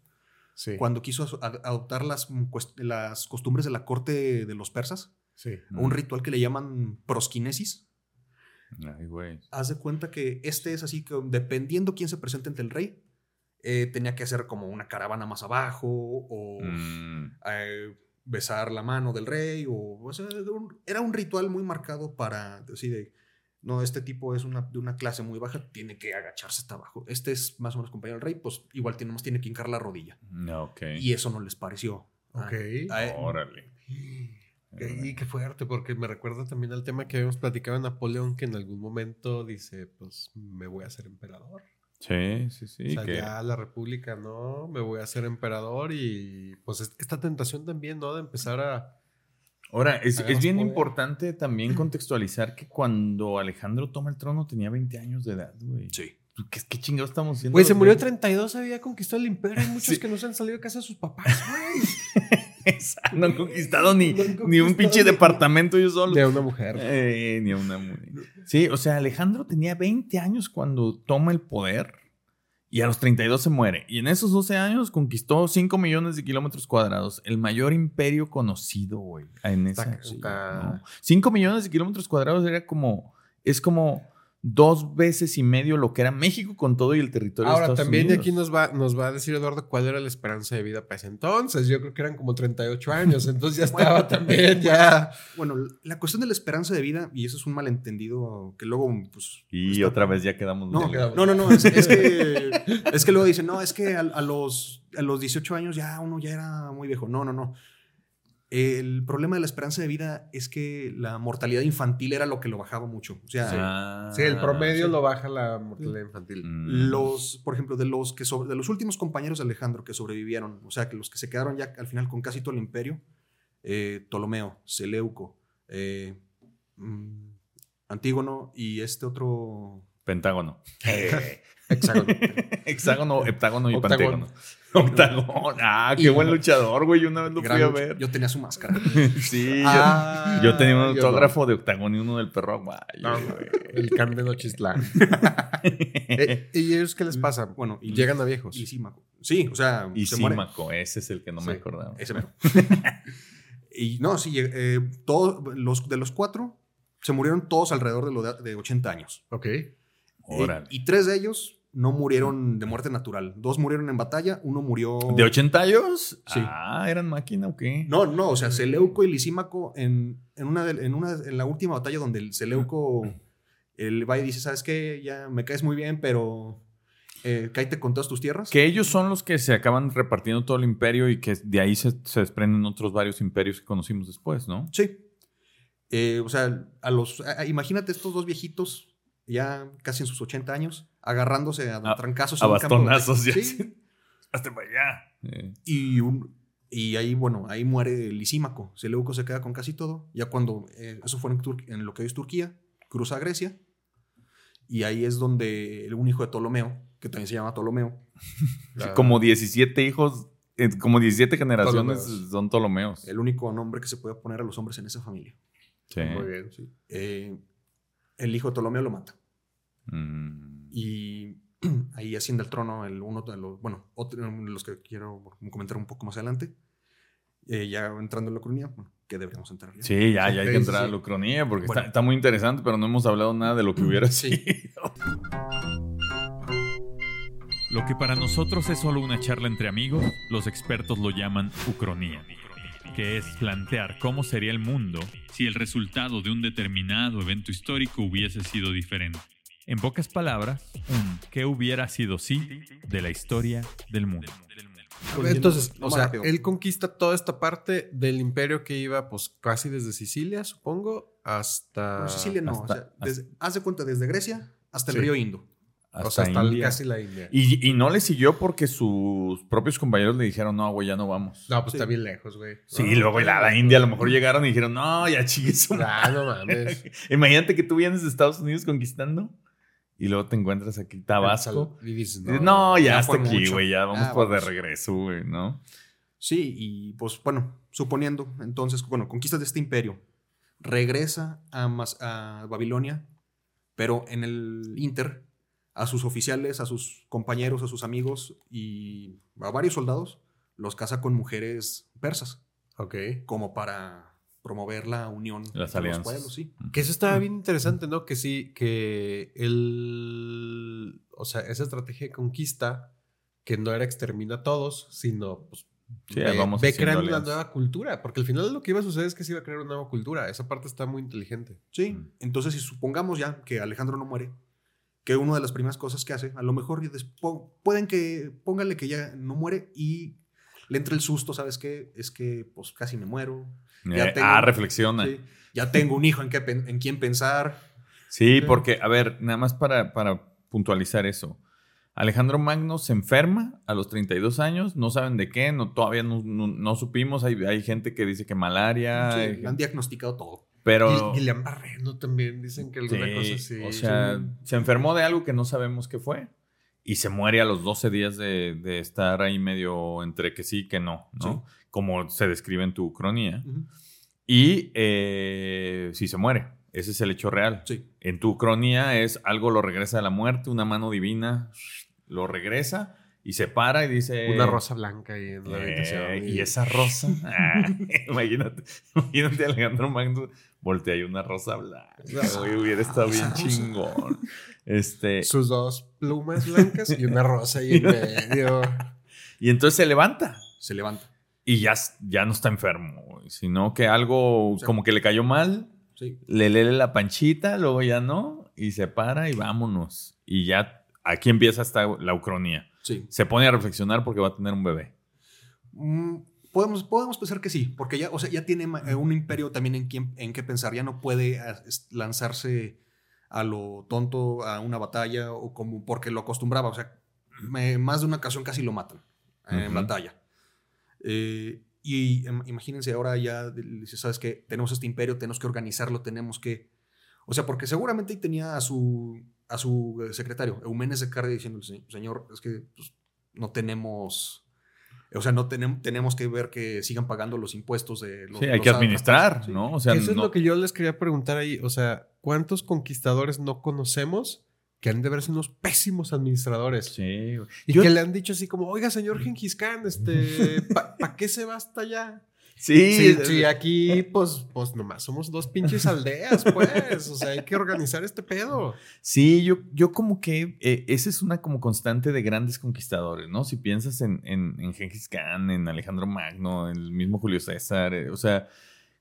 Sí. Cuando quiso a- adoptar las, mm, las costumbres de la corte de los persas, Sí. un ritual que le llaman prosquinesis, Ay, güey. haz de cuenta que este es así que dependiendo quién se presente ante el rey, eh, tenía que hacer como una caravana más abajo o Mm, eh, besar la mano del rey o, o sea, un- era un ritual muy marcado para decir de, no, este tipo es una, de una clase muy baja, tiene que agacharse hasta abajo. Este es más o menos compañero del rey, pues igual tiene, más tiene que hincar la rodilla. ok. Y eso no les pareció. Ok. Ah, ah, Órale. Y qué fuerte, porque me recuerda también al tema que habíamos platicado de Napoleón, que en algún momento dice, pues me voy a ser emperador. Sí, sí, sí. o sea, que- ya la república no, me voy a ser emperador y pues es- esta tentación también, ¿no? De empezar a... Ahora, es, bien poder. importante también contextualizar que cuando Alejandro toma el trono tenía 20 años de edad, güey. sí. ¿Qué, qué chingados estamos haciendo? Güey, se murió a 20? 32, había conquistado el imperio. Hay muchos Sí. que no se han salido de casa de sus papás, güey. no han conquistado ni, No han ni un conquistado pinche ni- departamento yo solo. De una mujer. Eh, ni una mujer. Sí, o sea, Alejandro tenía 20 años cuando toma el poder y a los 32 se muere. Y en esos 12 años conquistó 5 millones de kilómetros cuadrados, el mayor imperio conocido, güey. En esa, está- ¿no? 5 millones de kilómetros cuadrados era como, es como dos veces y medio lo que era México con todo y el territorio de Ahora, Estados también Unidos. aquí nos va, nos va a decir Eduardo cuál era la esperanza de vida para ese entonces. Yo creo que eran como 38 años, entonces ya estaba también, ya. Bueno, la cuestión de la esperanza de vida, y eso es un malentendido que luego, pues... Y está- otra vez ya quedamos No, no, no, no, es, es que, es que luego dicen, no, es que a, a los, a los 18 años ya uno ya era muy viejo. No, no, no. El problema de la esperanza de vida es que la mortalidad infantil era lo que lo bajaba mucho. O sea, Ah, Sí, el promedio sí. lo baja la mortalidad infantil. mm. los, por ejemplo, de los que sobre- de los últimos compañeros de Alejandro que sobrevivieron, o sea, que los que se quedaron ya al final con casi todo el imperio, eh, Ptolomeo, Seleuco, eh, mm, Antígono y este otro Pentágono. Hexágono. Hexágono, heptágono y Octágono. pentágono. Octágono. Ah, qué Y- buen luchador, güey. Yo una vez lo fui a ver. Yo tenía su máscara. sí, Ah, yo, tenía un no. autógrafo de octágono y uno del perro aguayo, No, güey. el can de Nochistlán. Eh, ¿Y ellos qué les pasa? Bueno, y Llegan a viejos. Y Símaco. Sí, o sea, y se. Símaco, ese es el que no me acordaba. Ese mero. y no, sí, eh, todos los de los cuatro se murieron todos alrededor de, lo de, de 80 años. Ok. Órale. Y, tres de ellos no murieron de muerte natural. Dos murieron en batalla, uno murió. ¿De 80 años? Sí. Ah, ¿eran máquina o qué? No, no, o sea, Seleuco y Lisímaco en, en, una de- en, una, en la última batalla donde el Seleuco él va y dice, ¿sabes qué? Ya me caes muy bien, pero eh, cállate con todas tus tierras. Que ellos son los que se acaban repartiendo todo el imperio y que de ahí se, se desprenden otros varios imperios que conocimos después, ¿no? Sí. Eh, o sea, a los, a- imagínate estos dos viejitos, ya casi en sus 80 años, agarrándose a, A- trancazos. A en un campo de bastonazos ya. Sí. Hasta para allá. Eh, Y, un- y ahí, bueno, ahí muere Lisímaco. Seleuco se queda con casi todo. Ya cuando, eh, eso fue en, Tur- en lo que hoy es Turquía, cruza a Grecia. Y ahí es donde un hijo de Ptolomeo, que también se llama Ptolomeo, La- Como 17 hijos, eh, como 17 generaciones Ptolomeos. son Ptolomeos. el único nombre que se puede poner a los hombres en esa familia. Sí. Muy bien. Sí. Eh, el hijo de Ptolomeo lo mata. Mm. Y ahí asciende al trono el uno de los, bueno, otro de los que quiero comentar un poco más adelante. Eh, ya entrando en la cronía, bueno, que deberíamos entrar ya. Sí, ya, ya hay que sí, entrar a la ucronía porque Bueno. está, está muy interesante, pero no hemos hablado nada de lo que hubiera Sí. sido. Lo que para nosotros es solo una charla entre amigos, los expertos lo llaman ucronía, que es plantear cómo sería el mundo si el resultado de un determinado evento histórico hubiese sido diferente. En pocas palabras, un ¿qué hubiera sido si de la historia del mundo? Entonces, o sea, él conquista toda esta parte del imperio que iba, pues, casi desde Sicilia, supongo, hasta... No, Sicilia no, hasta- o sea, desde- haz de cuenta desde Grecia hasta el Sí. río Indo. O sea, hasta India. casi la India. Y, y no le siguió porque sus propios compañeros le dijeron, no, güey, ya no vamos. No, pues Sí. está bien lejos, güey. Sí, No, y luego la, la India a lo mejor llegaron y dijeron, no, ya chingue su madre". Ah, no mames. Imagínate que tú vienes de Estados Unidos conquistando y luego te encuentras aquí Tabasco. Y dices, Y dices, No, ya, ya hasta aquí, mucho. güey, ya vamos Ah, por de regreso, güey, ¿no? Sí, y pues bueno, suponiendo, entonces, bueno, conquistas de este imperio, regresa a, Mas- a Babilonia, pero en el Inter, a sus oficiales, a sus compañeros, a sus amigos y a varios soldados, los casa con mujeres persas, Ok. como para promover la unión Las entre los alianzas. pueblos, sí. Que eso estaba bien interesante, ¿no? Que sí, que el... O sea, esa estrategia de conquista, que no era extermina a todos, sino, pues, Sí, ve, vamos ve creando una alianzas. nueva cultura. Porque al final lo que iba a suceder es que se iba a crear una nueva cultura. Esa parte está muy inteligente. Sí, Mm. entonces si supongamos ya que Alejandro no muere, que una de las primeras cosas que hace, a lo mejor pueden que, póngale que ya no muere y le entre el susto, ¿sabes qué? Es que pues casi me muero. Ya Eh, tengo- ah, reflexiona. Sí, ya tengo un hijo en, qué en quién pensar. Sí, Sí. porque, a ver, nada más para, para puntualizar eso. Alejandro Magno se enferma a los 32 años, no saben de qué, no, todavía no, no- no supimos, hay, hay gente que dice que malaria, Sí, hay- han diagnosticado todo. Pero... Gui- Guillain Barreno también dicen que alguna Sí, cosa así. o sea, Sí. se enfermó de algo que no sabemos qué fue y se muere a los 12 días de, de estar ahí medio entre que sí y que no, ¿no? Como se describe en tu cronía. Ujú. Y eh, sí se muere, ese es el hecho real. Sí. En tu cronía es algo lo regresa de la muerte, una mano divina lo regresa y se para y dice... Una rosa blanca ahí en la Eh, habitación. y esa rosa. Ah, imagínate, imagínate a Alejandro Magno voltea ahí una rosa blanca. Güey, hubiera estado bien chingón. Este, Sus dos plumas blancas y una rosa ahí en medio. y entonces se levanta Se levanta. y ya, ya no está enfermo, güey, sino que algo sea, como que le cayó mal, Sí. le lee la panchita, luego ya no, y se para y vámonos. Y ya aquí empieza hasta la ucronía. Sí. Se pone a reflexionar porque va a tener un bebé. Mm, podemos, podemos pensar que sí, porque ya, o sea, ya tiene eh, un imperio también en, quien, en qué pensar. Ya no puede lanzarse a lo tonto a una batalla o como porque lo acostumbraba. O sea, me- más de una ocasión casi lo matan en Ujú. batalla. Eh, y em, imagínense ahora ya, dice, ¿sabes qué? Tenemos este imperio, tenemos que organizarlo, tenemos que... O sea, porque seguramente tenía a su, a su eh, secretario, Eumenes de Cardia, diciendo, señor, es que pues, no tenemos... O sea, no tenemos, tenemos que ver que sigan pagando los impuestos de los Sí, hay los que administrar. Sí. ¿no? O sea, eso es lo que yo les quería preguntar ahí. O sea, ¿cuántos conquistadores no conocemos que han de verse unos pésimos administradores? Sí, güey. Y Yo- que le han dicho así como, oiga, señor Genghis Khan, este, ¿para qué se va hasta allá? Sí, Sí, aquí, pues, pues nomás somos dos pinches aldeas, pues. O sea, hay que organizar este pedo. sí, yo, yo como que eh, esa es una como constante de grandes conquistadores, ¿no? Si piensas en, en, en Gengis Khan, en Alejandro Magno, en el mismo Julio César, eh, o sea,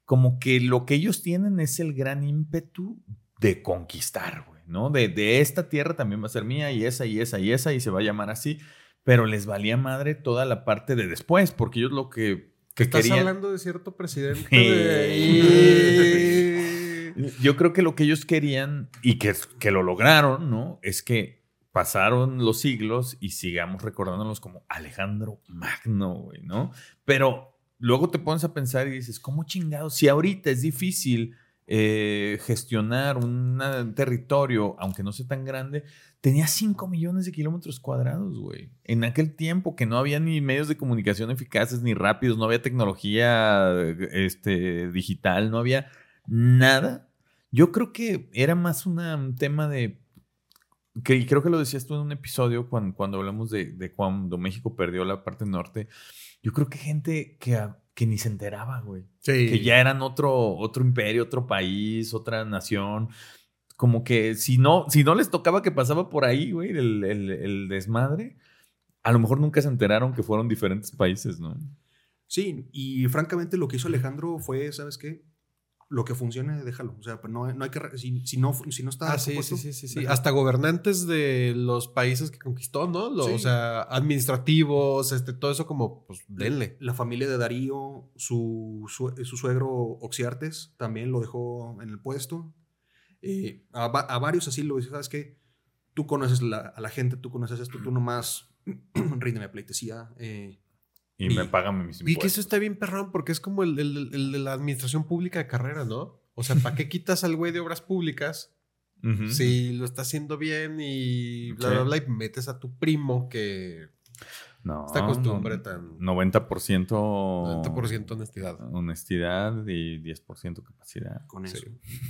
como que lo que ellos tienen es el gran ímpetu de conquistar, güey, ¿no? De, de esta tierra también va a ser mía y esa y esa y esa y se va a llamar así, pero les valía madre toda la parte de después, porque ellos lo que, que Estás querían... hablando de cierto presidente de. Yo creo que lo que ellos querían y que, que lo lograron, ¿no? Es que pasaron los siglos y sigamos recordándolos como Alejandro Magno, güey, ¿no? Pero luego te pones a pensar y dices, ¿cómo chingados? Si ahorita es difícil eh, gestionar un territorio, aunque no sea tan grande, tenía 5 millones de kilómetros cuadrados, güey. En aquel tiempo que no había ni medios de comunicación eficaces ni rápidos, no había tecnología este, digital, no había nada. Yo creo que era más un tema de que creo que lo decías tú en un episodio cuando, cuando hablamos de, de, cuando México perdió la parte norte. Yo creo que gente que, que ni se enteraba, güey. Que ya eran otro, otro imperio, otro país, otra nación. Como que si no, si no les tocaba que pasaba por ahí, güey, el, el, el desmadre, a lo mejor nunca se enteraron que fueron diferentes países, ¿no? Sí, y francamente lo que hizo Alejandro fue, ¿sabes qué? lo que funcione, déjalo. O sea, pues no, no hay que. Si, si, no, si no está. Ah, sí, sí, sí, sí, Hasta gobernantes de los países que conquistó, ¿no? O sea, administrativos, este, todo eso, como, pues, denle. La familia de Darío, su, su, suegro Oxiartes, también lo dejó en el puesto. Eh, a, a, varios así lo dice, ¿sabes qué? Tú conoces a la gente, tú conoces esto, tú nomás ríndeme pleitesía. Eh, y, me pagan mis impuestos. Y que eso está bien perrón porque es como el, el, de la administración pública de carrera, ¿no? O sea, ¿para qué quitas al güey de obras públicas si lo está haciendo bien y bla, bla, bla, y metes a tu primo que... No, esta costumbre tan... 90%... 90% honestidad. Honestidad y 10% capacidad. Con eso.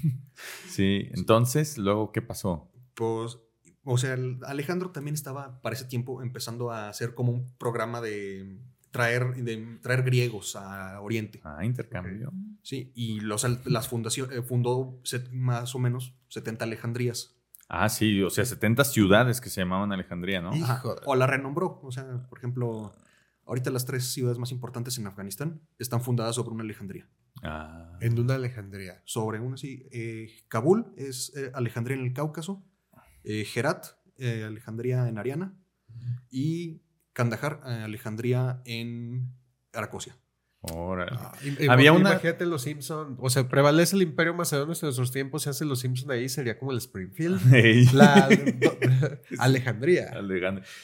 sí, entonces, luego, ¿qué pasó? Pues o sea, Alejandro también estaba para ese tiempo empezando a hacer como un programa de traer, de traer griegos a Oriente. Ah, intercambio. Sí, y los, las fundaciones, eh, fundó más o menos 70 Alejandrías. Ah, sí, o sea, 70 ciudades que se llamaban Alejandría, ¿no? O la renombró, o sea, por ejemplo, ahorita las tres ciudades más importantes en Afganistán están fundadas sobre una Alejandría. Ah. En una Alejandría. Sobre una, sí. Eh, Kabul es eh, Alejandría en el Cáucaso, Herat, Alejandría en Ariana, y Kandahar, eh, Alejandría en Aracosia. Órale. Ah, Había una. Imagínate los Simpsons. O sea, prevalece el Imperio Macedonio en nuestros tiempos. Se hacen los Simpsons ahí, sería como el Springfield. La Alejandría.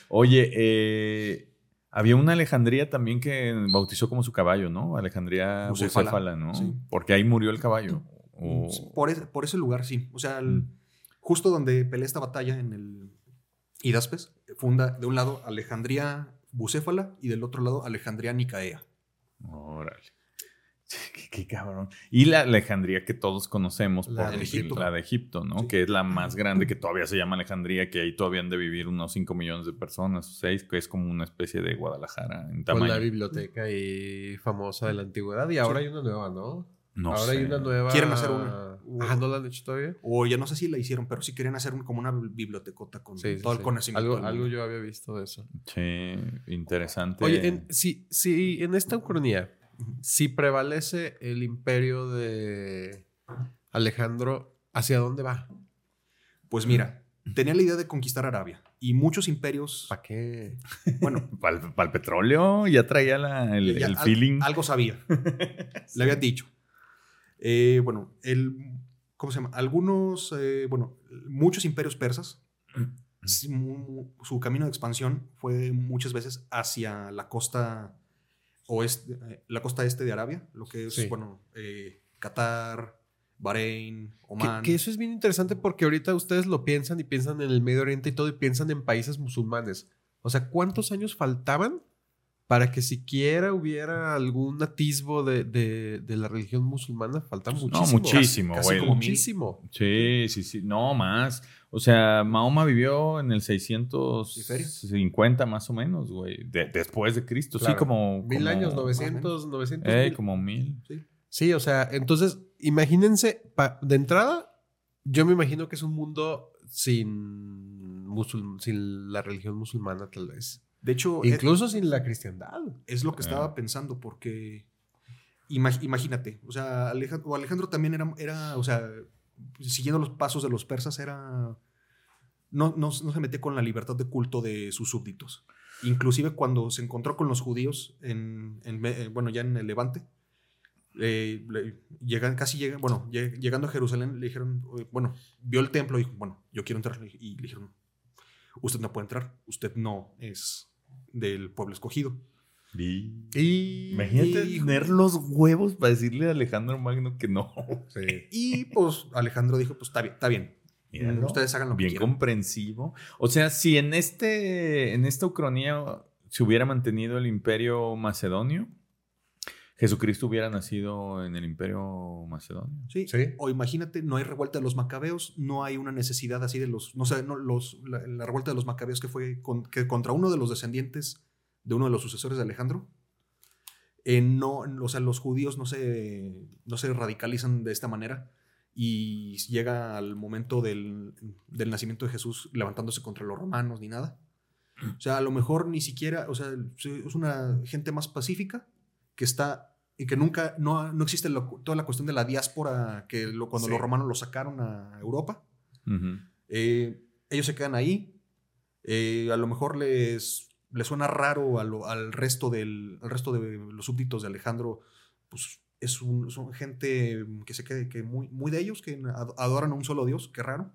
Oye, eh, había una Alejandría también que bautizó como su caballo, ¿no? Alejandría Bucéfala, ¿no? Porque ahí murió el caballo. Por, ese, por, ese, lugar, sí. O sea, mm. justo donde pelea esta batalla en el Idaspes, funda de un lado Alejandría Bucéfala y del otro lado Alejandría Nicaea. Órale. Qué, cabrón. Y la Alejandría que todos conocemos la por de Egipto. la de Egipto, ¿no? Que es la más grande, que todavía se llama Alejandría, que ahí todavía han de vivir unos 5 millones de personas o 6, que es como una especie de Guadalajara en tamaño. Con la biblioteca y famosa de la antigüedad. Y ahora hay una nueva, ¿no? Ahora hay una nueva. Quieren hacer una. Ah, ¿no la han hecho todavía? O ya no sé si la hicieron, pero sí querían hacer como una bibliotecota con todo el conocimiento. Algo, algo, yo había visto de eso. Sí, interesante. Oye, si, si en esta ucronía, si prevalece el imperio de Alejandro, ¿hacia dónde va? Pues mira, tenía la idea de conquistar Arabia y muchos imperios. ¿Para qué? Bueno, para el, petróleo ya traía el, feeling. algo sabía. Le había dicho. Eh, bueno, el, ¿cómo se llama? Algunos, eh, bueno, muchos imperios persas, su camino de expansión fue muchas veces hacia la costa oeste, eh, la costa este de Arabia, lo que es, bueno, Qatar, Bahrein, Oman. Que, eso es bien interesante porque ahorita ustedes lo piensan y piensan en el Medio Oriente y todo y piensan en países musulmanes. O sea, ¿cuántos años faltaban para que siquiera hubiera algún atisbo de, de, la religión musulmana, falta muchísimo. No, muchísimo, güey. muchísimo. Sí, sí, sí. No, más. O sea, Mahoma vivió en el 650 más o menos, güey. después de Cristo. Sí, como... Mil años, 900, 900. como mil. Sí. sí, o sea, entonces, imagínense, de entrada, yo me imagino que es un mundo sin, sin la religión musulmana, tal vez. De hecho. Incluso sin la cristiandad. Es lo que estaba ah. pensando, porque. imagínate, o sea, Alejandro, Alejandro también era, era, o sea, siguiendo los pasos de los persas, era. No, no, se metía con la libertad de culto de sus súbditos. Inclusive cuando se encontró con los judíos, en, eh, bueno, ya en el Levante, eh, le- llegan, casi llegan, bueno, lle- llegando a Jerusalén le dijeron, eh, bueno, vio el templo y dijo, bueno, yo quiero entrar. Y le dijeron, usted no puede entrar, usted no es del pueblo escogido. Y- Y. Imagínate y- tener los huevos para decirle a Alejandro Magno que no. Sí. Y pues Alejandro dijo, pues está bien, está bien. Míralo. Ustedes hagan lo que Bien quieran. comprensivo. O sea, si en este, en esta Ucrania se hubiera mantenido el imperio macedonio, Jesucristo hubiera nacido en el imperio macedonio. Sí. Sí. O imagínate, no hay revuelta de los macabeos, no hay una necesidad así de los, no sé, no, los, la, la revuelta de los macabeos que fue con- que contra uno de los descendientes de uno de los sucesores de Alejandro. eh, no, o sea, los judíos no se, no se radicalizan de esta manera y llega al momento del, del nacimiento de Jesús levantándose contra los romanos ni nada. O sea, a lo mejor ni siquiera, o sea, es una gente más pacífica que está y que nunca, no, no existe lo- toda la cuestión de la diáspora que lo- cuando Sí. los romanos lo sacaron a Europa. Eh, ellos se quedan ahí. Eh, a lo mejor les, les suena raro a lo- al, resto del, al resto de los súbditos de Alejandro. Pues es un- son gente que se quede que muy, muy de ellos, que ad- adoran a un solo Dios, qué raro.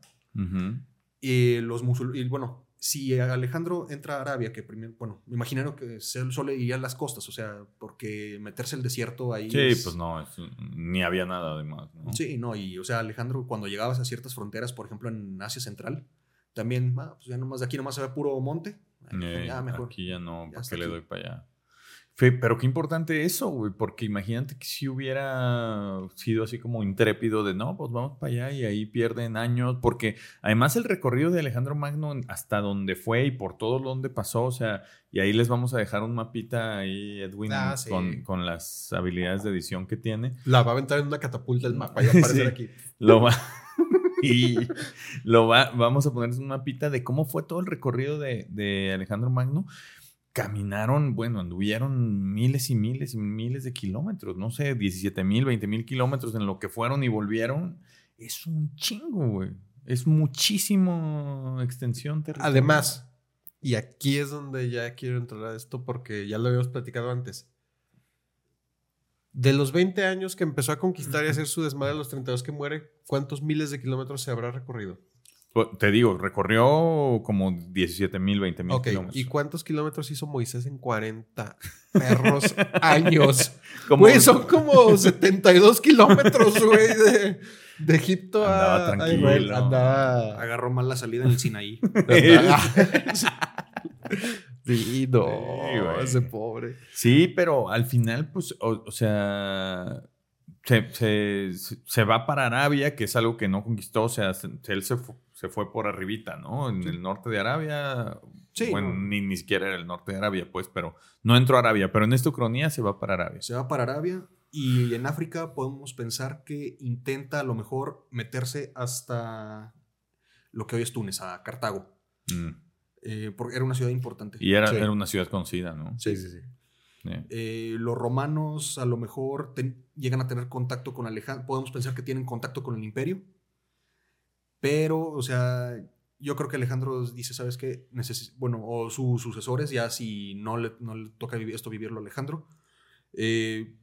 Y los musul- y bueno, si Alejandro entra a Arabia, que primero, bueno, me imagino que se- solo iría a las costas, o sea, porque meterse el desierto ahí. Sí, es- pues no, es- ni había nada además. ¿no? Sí, no, y o sea, Alejandro, cuando llegabas a ciertas fronteras, por ejemplo en Asia Central, también, ah, pues ya nomás de aquí nomás se ve puro monte. Ah, Eh, ya mejor. Aquí ya no, ¿para qué le doy para allá? Fe- pero qué importante eso, güey, porque imagínate que si hubiera sido así como intrépido de no, pues vamos para allá y ahí pierden años, porque además el recorrido de Alejandro Magno hasta donde fue y por todo donde pasó, o sea, y ahí les vamos a dejar un mapita ahí, Edwin, Ah, sí. con, con las habilidades de edición que tiene. La va a aventar en una catapulta el mapa y va a aparecer Sí. aquí. Lo va. y lo va, vamos a ponerles un mapita de cómo fue todo el recorrido de, de Alejandro Magno. Caminaron, bueno, anduvieron miles y miles y miles de kilómetros, no sé, 17 mil, 20 mil kilómetros en lo que fueron y volvieron. Es un chingo, güey. Es muchísimo extensión territorial. Además, y aquí es donde ya quiero entrar a esto porque ya lo habíamos platicado antes. De los 20 años que empezó a conquistar y hacer su desmadre a los 32 que muere, ¿cuántos miles de kilómetros se habrá recorrido? Pues, Te digo, recorrió como 17 mil, 20 mil Ok, kilómetros. ¿y cuántos kilómetros hizo Moisés en 40 perros años? Como- Güey, son como 72 kilómetros, güey, de, de Egipto Andaba a, tranquilo. Israel. Andaba... Agarró mal la salida en el Sinaí. Sí, no, Sí, güey. ese pobre. Sí, pero al final, pues, o, o sea, se, se- se va para Arabia, que es algo que no conquistó, o sea, se- él se, fu- se fue por arribita, ¿no? En el norte de Arabia, Sí, bueno, no. ni, ni siquiera era el norte de Arabia, pues, pero no entró a Arabia, pero en esta Ucronía se va para Arabia. Se va para Arabia y en África podemos pensar que intenta a lo mejor meterse hasta lo que hoy es Túnez, a Cartago. Mm. eh, porque era una ciudad importante. Y era, Sí. era una ciudad conocida, ¿no? Sí, sí, sí. Sí. Eh, los romanos a lo mejor ten- llegan a tener contacto con Alejandro, podemos pensar que tienen contacto con el imperio, pero, o sea, yo creo que Alejandro dice, ¿sabes qué? Necesi- bueno, o sus sucesores, ya si no le, no le toca vivir esto vivirlo a Alejandro, eh,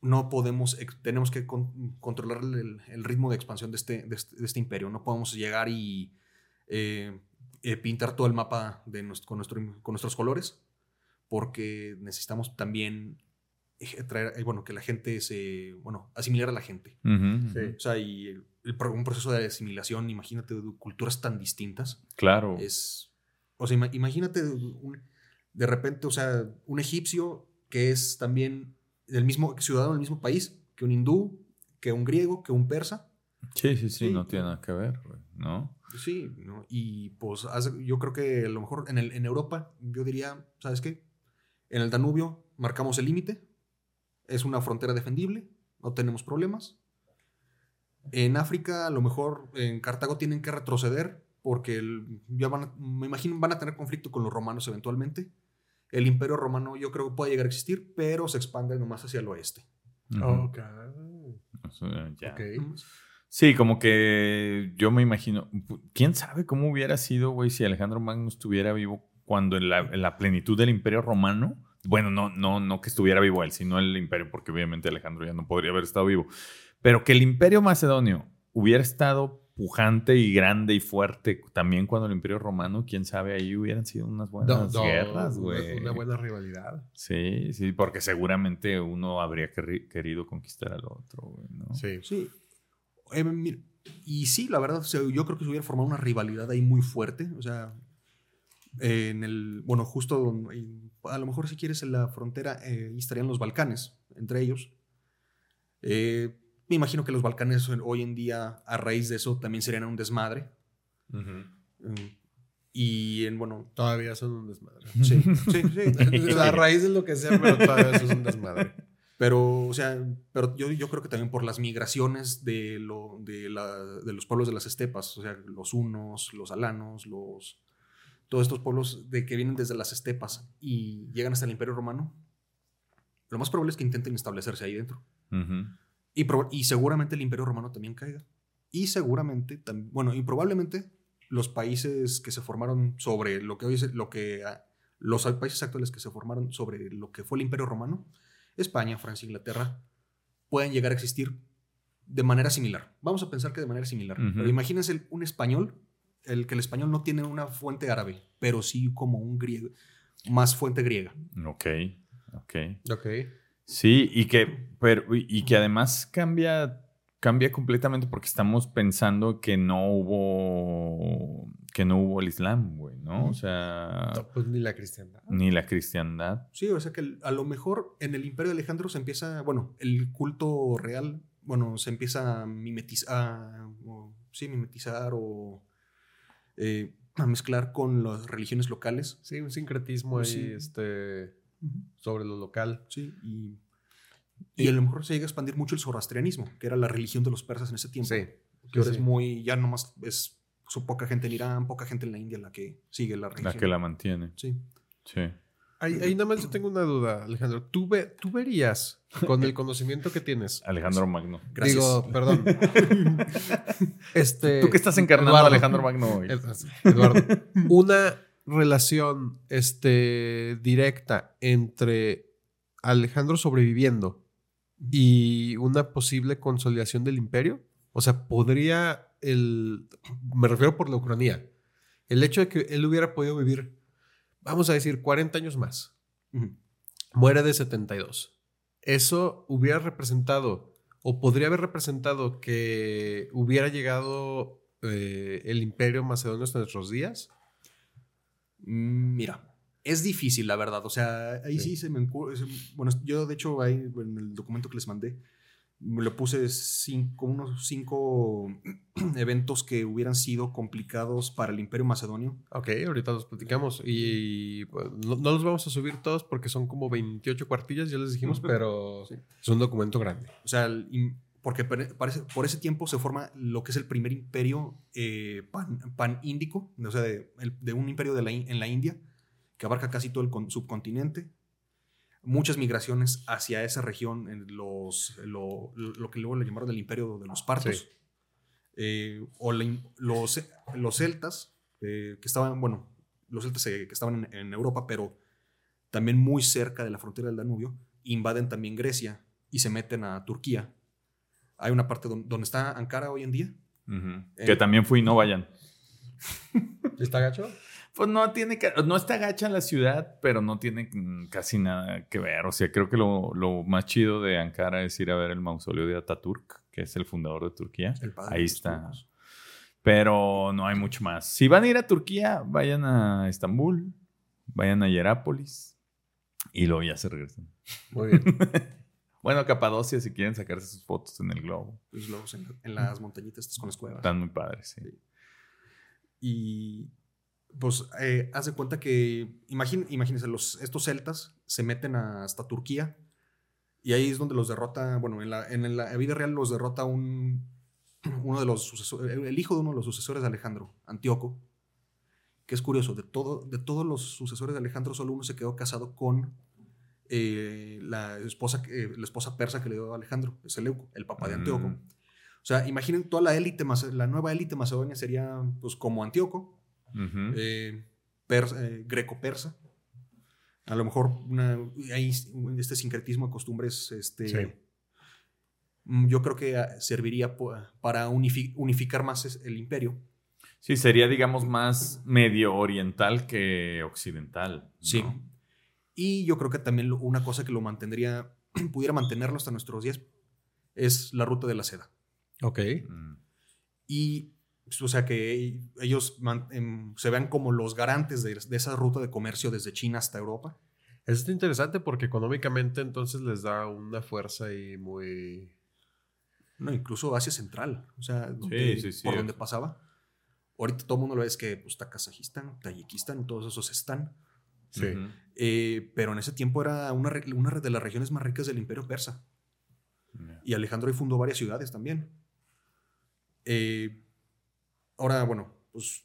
no podemos, tenemos que con- controlar el, el ritmo de expansión de este, de este, de este imperio, no podemos llegar y eh, eh, pintar todo el mapa de nuestro- con, nuestro, con nuestros colores porque necesitamos también eh, traer, eh, bueno, que la gente se, bueno, asimilar a la gente. Ujú, ujú. Sí. O sea, y un proceso de asimilación, imagínate, de culturas tan distintas, Claro. es, o sea, ima- imagínate un- de repente, o sea, un egipcio que es también del mismo ciudadano del mismo país, que un hindú, que un griego, que un persa. Sí, sí, sí, Sí, no tiene nada que ver, ¿no? Sí, ¿no? y pues yo creo que a lo mejor en, el, en Europa, yo diría, ¿sabes qué? En el Danubio marcamos el límite, es una frontera defendible, no tenemos problemas. En África, a lo mejor en Cartago tienen que retroceder porque el- ya van a- me imagino van a tener conflicto con los romanos eventualmente. El imperio romano yo creo que puede llegar a existir, pero se expande nomás hacia el oeste. Ujú. Ok. O sea, ya. Ok. Sí, como que yo me imagino, quién sabe cómo hubiera sido, güey, si Alejandro Magno estuviera vivo cuando en la, en la plenitud del Imperio Romano bueno, no, no, no que estuviera vivo él, sino el imperio, porque obviamente Alejandro ya no podría haber estado vivo, pero que el imperio macedonio hubiera estado pujante y grande y fuerte también cuando el imperio romano, quién sabe, ahí hubieran sido unas buenas guerras, güey. Una, buena rivalidad. Sí, sí, porque seguramente uno habría querido conquistar al otro, güey, ¿no? Sí. Sí. Eh, y sí, la verdad, yo creo que se hubiera formado una rivalidad ahí muy fuerte, o sea, en el, bueno, justo, a lo mejor si quieres en la frontera, eh, estarían los Balcanes, entre ellos. Eh, me imagino que los Balcanes hoy en día, a raíz de eso, también serían un desmadre. Mm, y en, bueno... Todavía son un desmadre. Sí, sí, sí. a raíz de lo que sea, pero todavía son un desmadre. Pero, o sea, pero yo, yo creo que también por las migraciones de, lo, de, la, de los pueblos de las estepas, o sea, los hunos, los alanos, los todos estos pueblos de que vienen desde las estepas y llegan hasta el Imperio Romano, lo más probable es que intenten establecerse ahí dentro. Y, y, seguramente el Imperio Romano también caiga. Y seguramente, bueno, y probablemente los países que se formaron sobre lo que hoy es lo que los países actuales que se formaron sobre lo que fue el Imperio Romano, España, Francia, Inglaterra, pueden llegar a existir de manera similar. Vamos a pensar que de manera similar. Pero imagínense un español el que el español no tiene una fuente árabe, pero sí como un griego, más fuente griega. Ok, ok. Ok. Sí, y que, pero, y que además cambia, cambia completamente porque estamos pensando que no hubo, que no hubo el Islam, güey, ¿no? O sea... pues ni la cristiandad. Ni la cristiandad. Sí, o sea que a lo mejor en el imperio de Alejandro se empieza, bueno, el culto real, bueno, se empieza a mimetizar, sí, mimetizar o eh, a mezclar con las religiones locales. Sí, un sincretismo ahí este, sobre lo local. Sí, y, y, a lo mejor se llega a expandir mucho el zoroastrianismo, que era la religión de los persas en ese tiempo. Sí. Que ahora es muy, ya nomás es su poca gente en Irán, poca gente en la India la que sigue la religión. La que la mantiene. Sí. Sí. Ahí, nada más yo tengo una duda, Alejandro. ¿Tú, ¿Tú verías, con el conocimiento que tienes... Alejandro Magno. Gracias. Digo, perdón. este, ¿Tú que estás encarnando a Alejandro Magno hoy? Eduardo. Una relación este, directa entre Alejandro sobreviviendo y una posible consolidación del imperio. O sea, podría el... Me refiero por la ucronía. El hecho de que él hubiera podido vivir vamos a decir, 40 años más. Muere de 72. Eso hubiera representado, o podría haber representado que hubiera llegado eh, el imperio macedonio hasta nuestros días. Mm, mira, es difícil, la verdad. O sea, ahí sí, se me... Bueno, yo de hecho, ahí en el documento que les mandé, le puse cinco, unos cinco eventos que hubieran sido complicados para el Imperio Macedonio. Ok, ahorita los platicamos. Y pues, no, los vamos a subir todos porque son como 28 cuartillas, ya les dijimos, pero es un documento grande. O sea, porque parece, por ese tiempo se forma lo que es el primer imperio eh, pan-índico, o sea, de, un imperio de la, en la India, que abarca casi todo el subcontinente muchas migraciones hacia esa región, en los, lo, que luego le llamaron el imperio de los partos. Eh, o los, los celtas, eh, que estaban, bueno, los celtas que estaban en, Europa, pero también muy cerca de la frontera del Danubio, invaden también Grecia y se meten a Turquía. Hay una parte donde, está Ankara hoy en día. que también fui, no vayan. ¿Está gacho? Pues no tiene no está gacha la ciudad, pero no tiene casi nada que ver. O sea, creo que lo, más chido de Ankara es ir a ver el mausoleo de Ataturk, que es el fundador de Turquía. Ahí está. Pero no hay mucho más. Si van a ir a Turquía, vayan a Estambul, vayan a Hierápolis y luego ya se regresan. Muy bien. bueno, Capadocia, si quieren sacarse sus fotos en el globo. Los globos en, las montañitas con las cuevas. Están muy padres, sí. Y pues eh, hace cuenta que, imagínense, los, estos celtas se meten hasta Turquía y ahí es donde los derrota, bueno, en la, en la vida real los derrota un, uno de los sucesores, el hijo de uno de los sucesores de Alejandro, Antíoco, que es curioso, de, todo, de todos los sucesores de Alejandro solo uno se quedó casado con eh, la, esposa, eh, la esposa persa que le dio a Alejandro, Seleuco, el papá de Antíoco. Mm. O sea, imaginen toda la élite, la nueva élite macedonia sería pues como Antíoco, eh, eh, greco-persa. A lo mejor una, hay este sincretismo de costumbres, este, Sí. mm, yo creo que ah, serviría para unifi- unificar más el imperio. Sí, sería, digamos, más medio oriental que occidental. ¿no? Sí. Y yo creo que también lo- una cosa que lo mantendría, pudiera mantenerlo hasta nuestros días, es la ruta de la seda. Ok. Mm. Y, pues, o sea, que ellos man- em, se vean como los garantes de, de esa ruta de comercio desde China hasta Europa. Eso está interesante porque económicamente entonces les da una fuerza ahí muy... No, incluso Asia Central, o sea, donde- sí, sí. por donde pasaba. Ahorita todo el mundo lo ve es que pues, está Kazajistán, Tayikistán, todos esos están. Sí. Ujú. Eh, pero en ese tiempo era una, una de las regiones más ricas del imperio persa. Y Alejandro ahí fundó varias ciudades también. Eh, ahora, bueno, pues.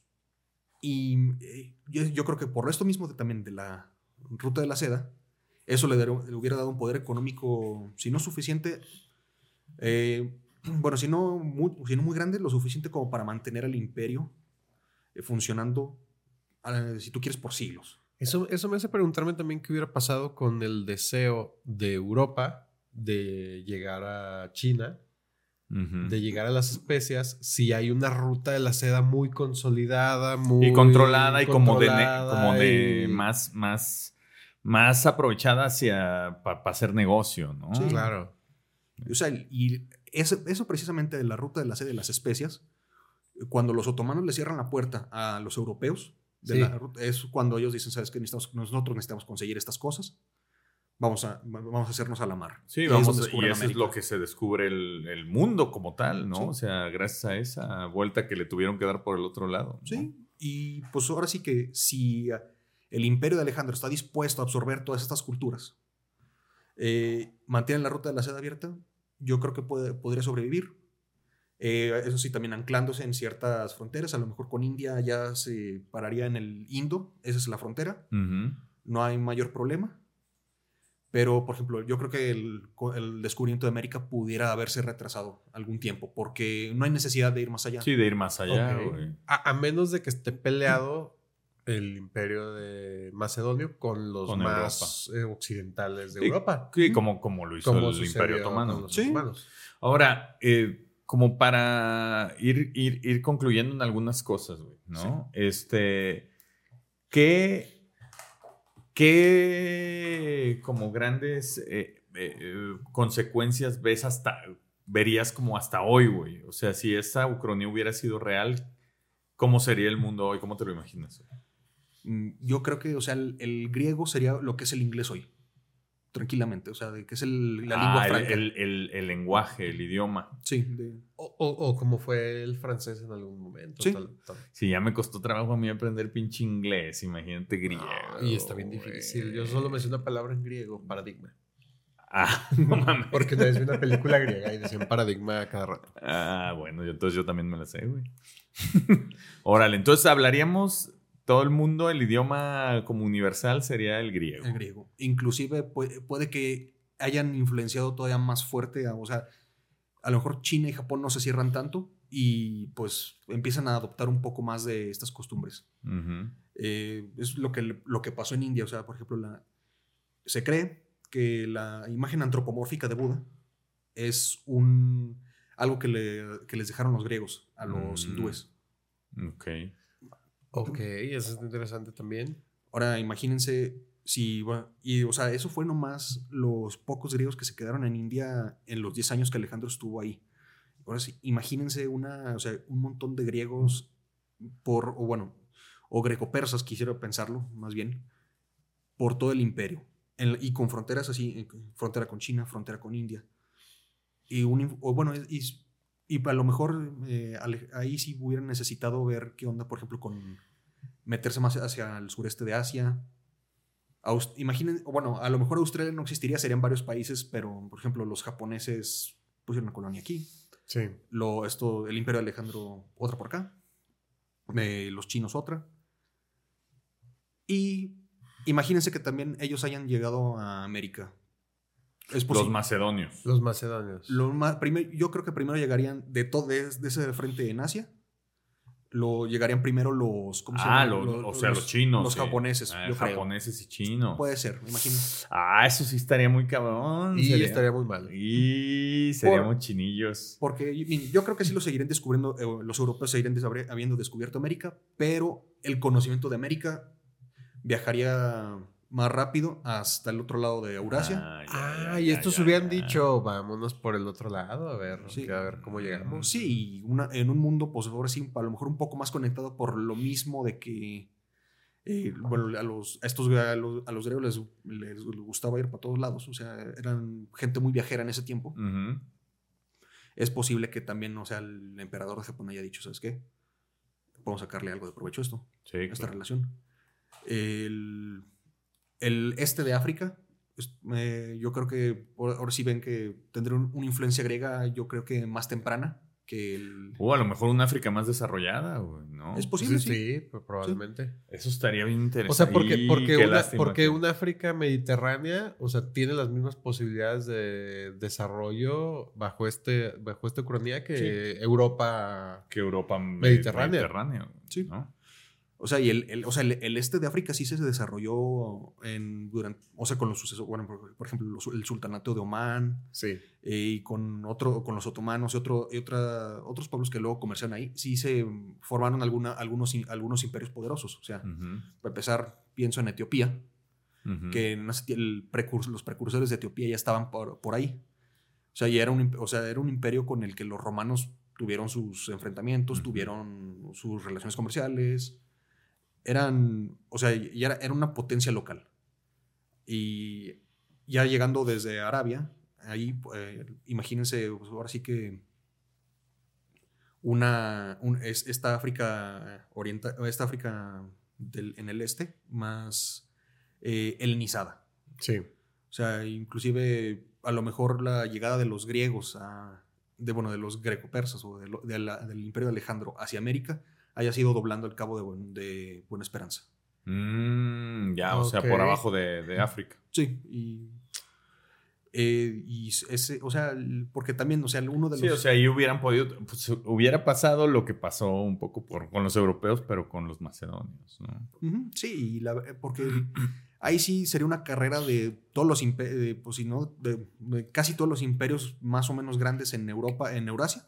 Y eh, yo, yo creo que por esto mismo de- también de la ruta de la seda, eso le, daría- le hubiera dado un poder económico, si no suficiente, eh, bueno, si no, muy, si no muy grande, lo suficiente como para mantener al imperio funcionando, eh, si tú quieres, por siglos. Eso, eso me hace preguntarme también qué hubiera pasado con el deseo de Europa de llegar a China, de llegar a las especias, si hay una ruta de la seda muy consolidada, muy... y controlada y como de, ne- controlada como de y- más, más, más aprovechada hacia para hacer negocio, ¿no? Sí. Claro. O sea, y eso, eso precisamente de la ruta de la sede de las especias, cuando los otomanos le cierran la puerta a los europeos, de Sí. la ruta, es cuando ellos dicen, ¿sabes qué? Necesitamos, nosotros necesitamos conseguir estas cosas. Vamos a, vamos a hacernos a la mar. Sí, Y es vamos, y es América. lo que se descubre el, el mundo como tal, ¿no? Sí. O sea, gracias a esa vuelta que le tuvieron que dar por el otro lado. ¿no? Sí, y pues ahora sí que si eh, el imperio de Alejandro está dispuesto a absorber todas estas culturas, eh, mantienen la ruta de la seda abierta, yo creo que puede- podría sobrevivir. Eh, eso sí, también anclándose en ciertas fronteras, a lo mejor con India ya se pararía en el Indo, esa es la frontera, Ujú. no hay mayor problema. Pero, por ejemplo, yo creo que el, el descubrimiento de América pudiera haberse retrasado algún tiempo, porque no hay necesidad de ir más allá. Sí, de ir más allá, Ok. güey. A, a menos de que esté peleado el imperio de Macedonio con los Con más eh, occidentales de Sí, Europa. Sí, como, como lo hizo Como el Imperio Otomano. los Sí. otomanos. Ahora, eh, como para ir, ir, ir concluyendo en algunas cosas, güey, ¿no? Este, ¿qué, qué como grandes eh, eh, consecuencias ves hasta, verías como hasta hoy, güey? O sea, si esa ucronía hubiera sido real, ¿cómo sería el mundo hoy? ¿Cómo te lo imaginas? Mm, Yo creo que, o sea, el, el griego sería lo que es el inglés hoy. Tranquilamente, o sea, de que es el- la Ah, lengua franca. el- el- el lenguaje, el idioma. sí, de- O, o- o como fue el francés en algún momento. Sí. tal- tal. Sí, ya me costó trabajo a mí aprender pinche inglés, imagínate griego. y está bien difícil. Yo solo me sé una palabra en griego, paradigma. Ah, no mames. Porque una vez vi una película griega y decían paradigma a cada rato. Ah, bueno, yo, entonces yo también me la sé, güey. Órale, entonces hablaríamos todo el mundo, el idioma como universal sería el griego. el griego. Inclusive puede, puede que hayan influenciado todavía más fuerte, a- o sea, a lo mejor China y Japón no se cierran tanto y pues empiezan a adoptar un poco más de estas costumbres. Eh, es lo que, lo que pasó en India, o sea, por ejemplo, la, se cree que la imagen antropomórfica de Buda es un, algo que, le- que les dejaron los griegos a los Mm. hindúes. Ok. Ok, eso es interesante también. Ahora imagínense si, bueno, y o sea, eso fue nomás los pocos griegos que se quedaron en India en los 10 años que Alejandro estuvo ahí. Ahora sí, imagínense una, o sea, un montón de griegos por, o bueno, o greco-persas, quisiera pensarlo más bien, por todo el imperio. En- y con fronteras así, frontera con China, frontera con India. Y, un, o bueno, y, y a lo mejor eh, ahí sí hubieran necesitado ver qué onda, por ejemplo, con meterse más hacia el sureste de Asia. Imaginen, bueno, a lo mejor Australia no existiría, serían varios países, pero por ejemplo, los japoneses pusieron una colonia aquí. Sí. Lo, esto, el imperio de Alejandro, otra por acá. Eh, los chinos, otra. Y imagínense que también ellos hayan llegado a América. Es Los macedonios. Los macedonios. Lo más- primer- yo creo que primero llegarían de todo de, de ese frente en Asia. lo llegarían primero los. ¿cómo se Ah, llama? lo- o sea, los chinos. Los sí. japoneses, Ah, yo creo. japoneses y chinos. Puede ser, me imagino. Ah, eso sí estaría muy cabrón. Y sería- estaría muy mal. Y seríamos chinillos. Porque yo creo que sí lo seguirían descubriendo, eh, los europeos seguirían desabri- habiendo descubierto América, pero el conocimiento de América viajaría más rápido hasta el otro lado de Eurasia. Ah, ya, Ah, ya, y ya, estos ya, hubieran ya. dicho, vámonos por el otro lado, a ver, Sí. a ver cómo llegamos. Sí, y una, en un mundo, pues ahora sí, a lo mejor un poco más conectado por lo mismo de que, eh, bueno, a los, a estos, a los, a los griegos les, les gustaba ir para todos lados, o sea, eran gente muy viajera en ese tiempo. Ujú. Es posible que también, o sea, el emperador de Japón haya dicho, ¿sabes qué? Podemos sacarle algo de provecho a esto, Sí, a esta claro. relación. El, el este de África, es- eh, yo creo que ahora sí ven que tendrá un- una influencia griega, yo creo que más temprana que el... O a lo mejor una África más desarrollada, ¿no? Es posible, sí, sí. sí, pues, probablemente. Eso estaría bien interesante. O sea, porque, porque, una, lástima porque que- una África mediterránea, o sea, tiene las mismas posibilidades de desarrollo bajo este, bajo esta ucronía que Europa. que Europa Mediterránea. Mediterráneo, Sí. O sea, y el, el- o sea, el, el este de África sí se desarrolló en, durante, o sea, con los sucesos, bueno, por, por ejemplo, los- el sultanato de Omán Sí. eh, y con, otro, con los otomanos y, otro, y otra, otros pueblos que luego comerciaron ahí, sí se formaron alguna, algunos, algunos imperios poderosos. O sea, para empezar, pienso en Etiopía, que en el precurs- los precursores de Etiopía ya estaban por, por ahí. O sea, ya era un, o sea, era un imperio con el que los romanos tuvieron sus enfrentamientos, tuvieron sus relaciones comerciales. Eran, o sea, ya era, era una potencia local. Y ya llegando desde Arabia, ahí, eh, imagínense, pues, ahora sí que una, un- es, esta África oriental, esta África del, en el este, más eh, helenizada. Sí. O sea, inclusive a lo mejor la llegada de los griegos, a, de, bueno, de los greco-persas o de lo- de la- del imperio de Alejandro hacia América haya sido doblando el cabo de, Buen- de Buena Esperanza. Mm, ya, o sea, por abajo de, de África. Sí, y, eh, y ese, o sea, porque también, o sea, uno de los... Sí, o sea, ahí hubieran podido, pues, hubiera pasado lo que pasó un poco por, con los europeos, pero con los macedonios, ¿no? Sí, y la- eh, porque ahí sí sería una carrera de todos los imperios, pues si no, de, de casi todos los imperios más o menos grandes en Europa, en Eurasia,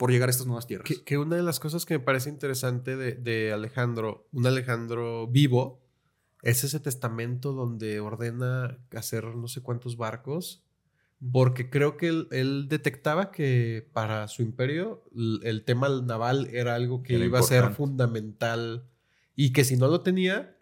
por llegar a estas nuevas tierras. Que, que una de las cosas que me parece interesante de, de Alejandro, un Alejandro vivo, es ese testamento donde ordena hacer no sé cuántos barcos, porque creo que él, él detectaba que para su imperio el tema naval era algo que Era iba a ser fundamental y que si no lo tenía,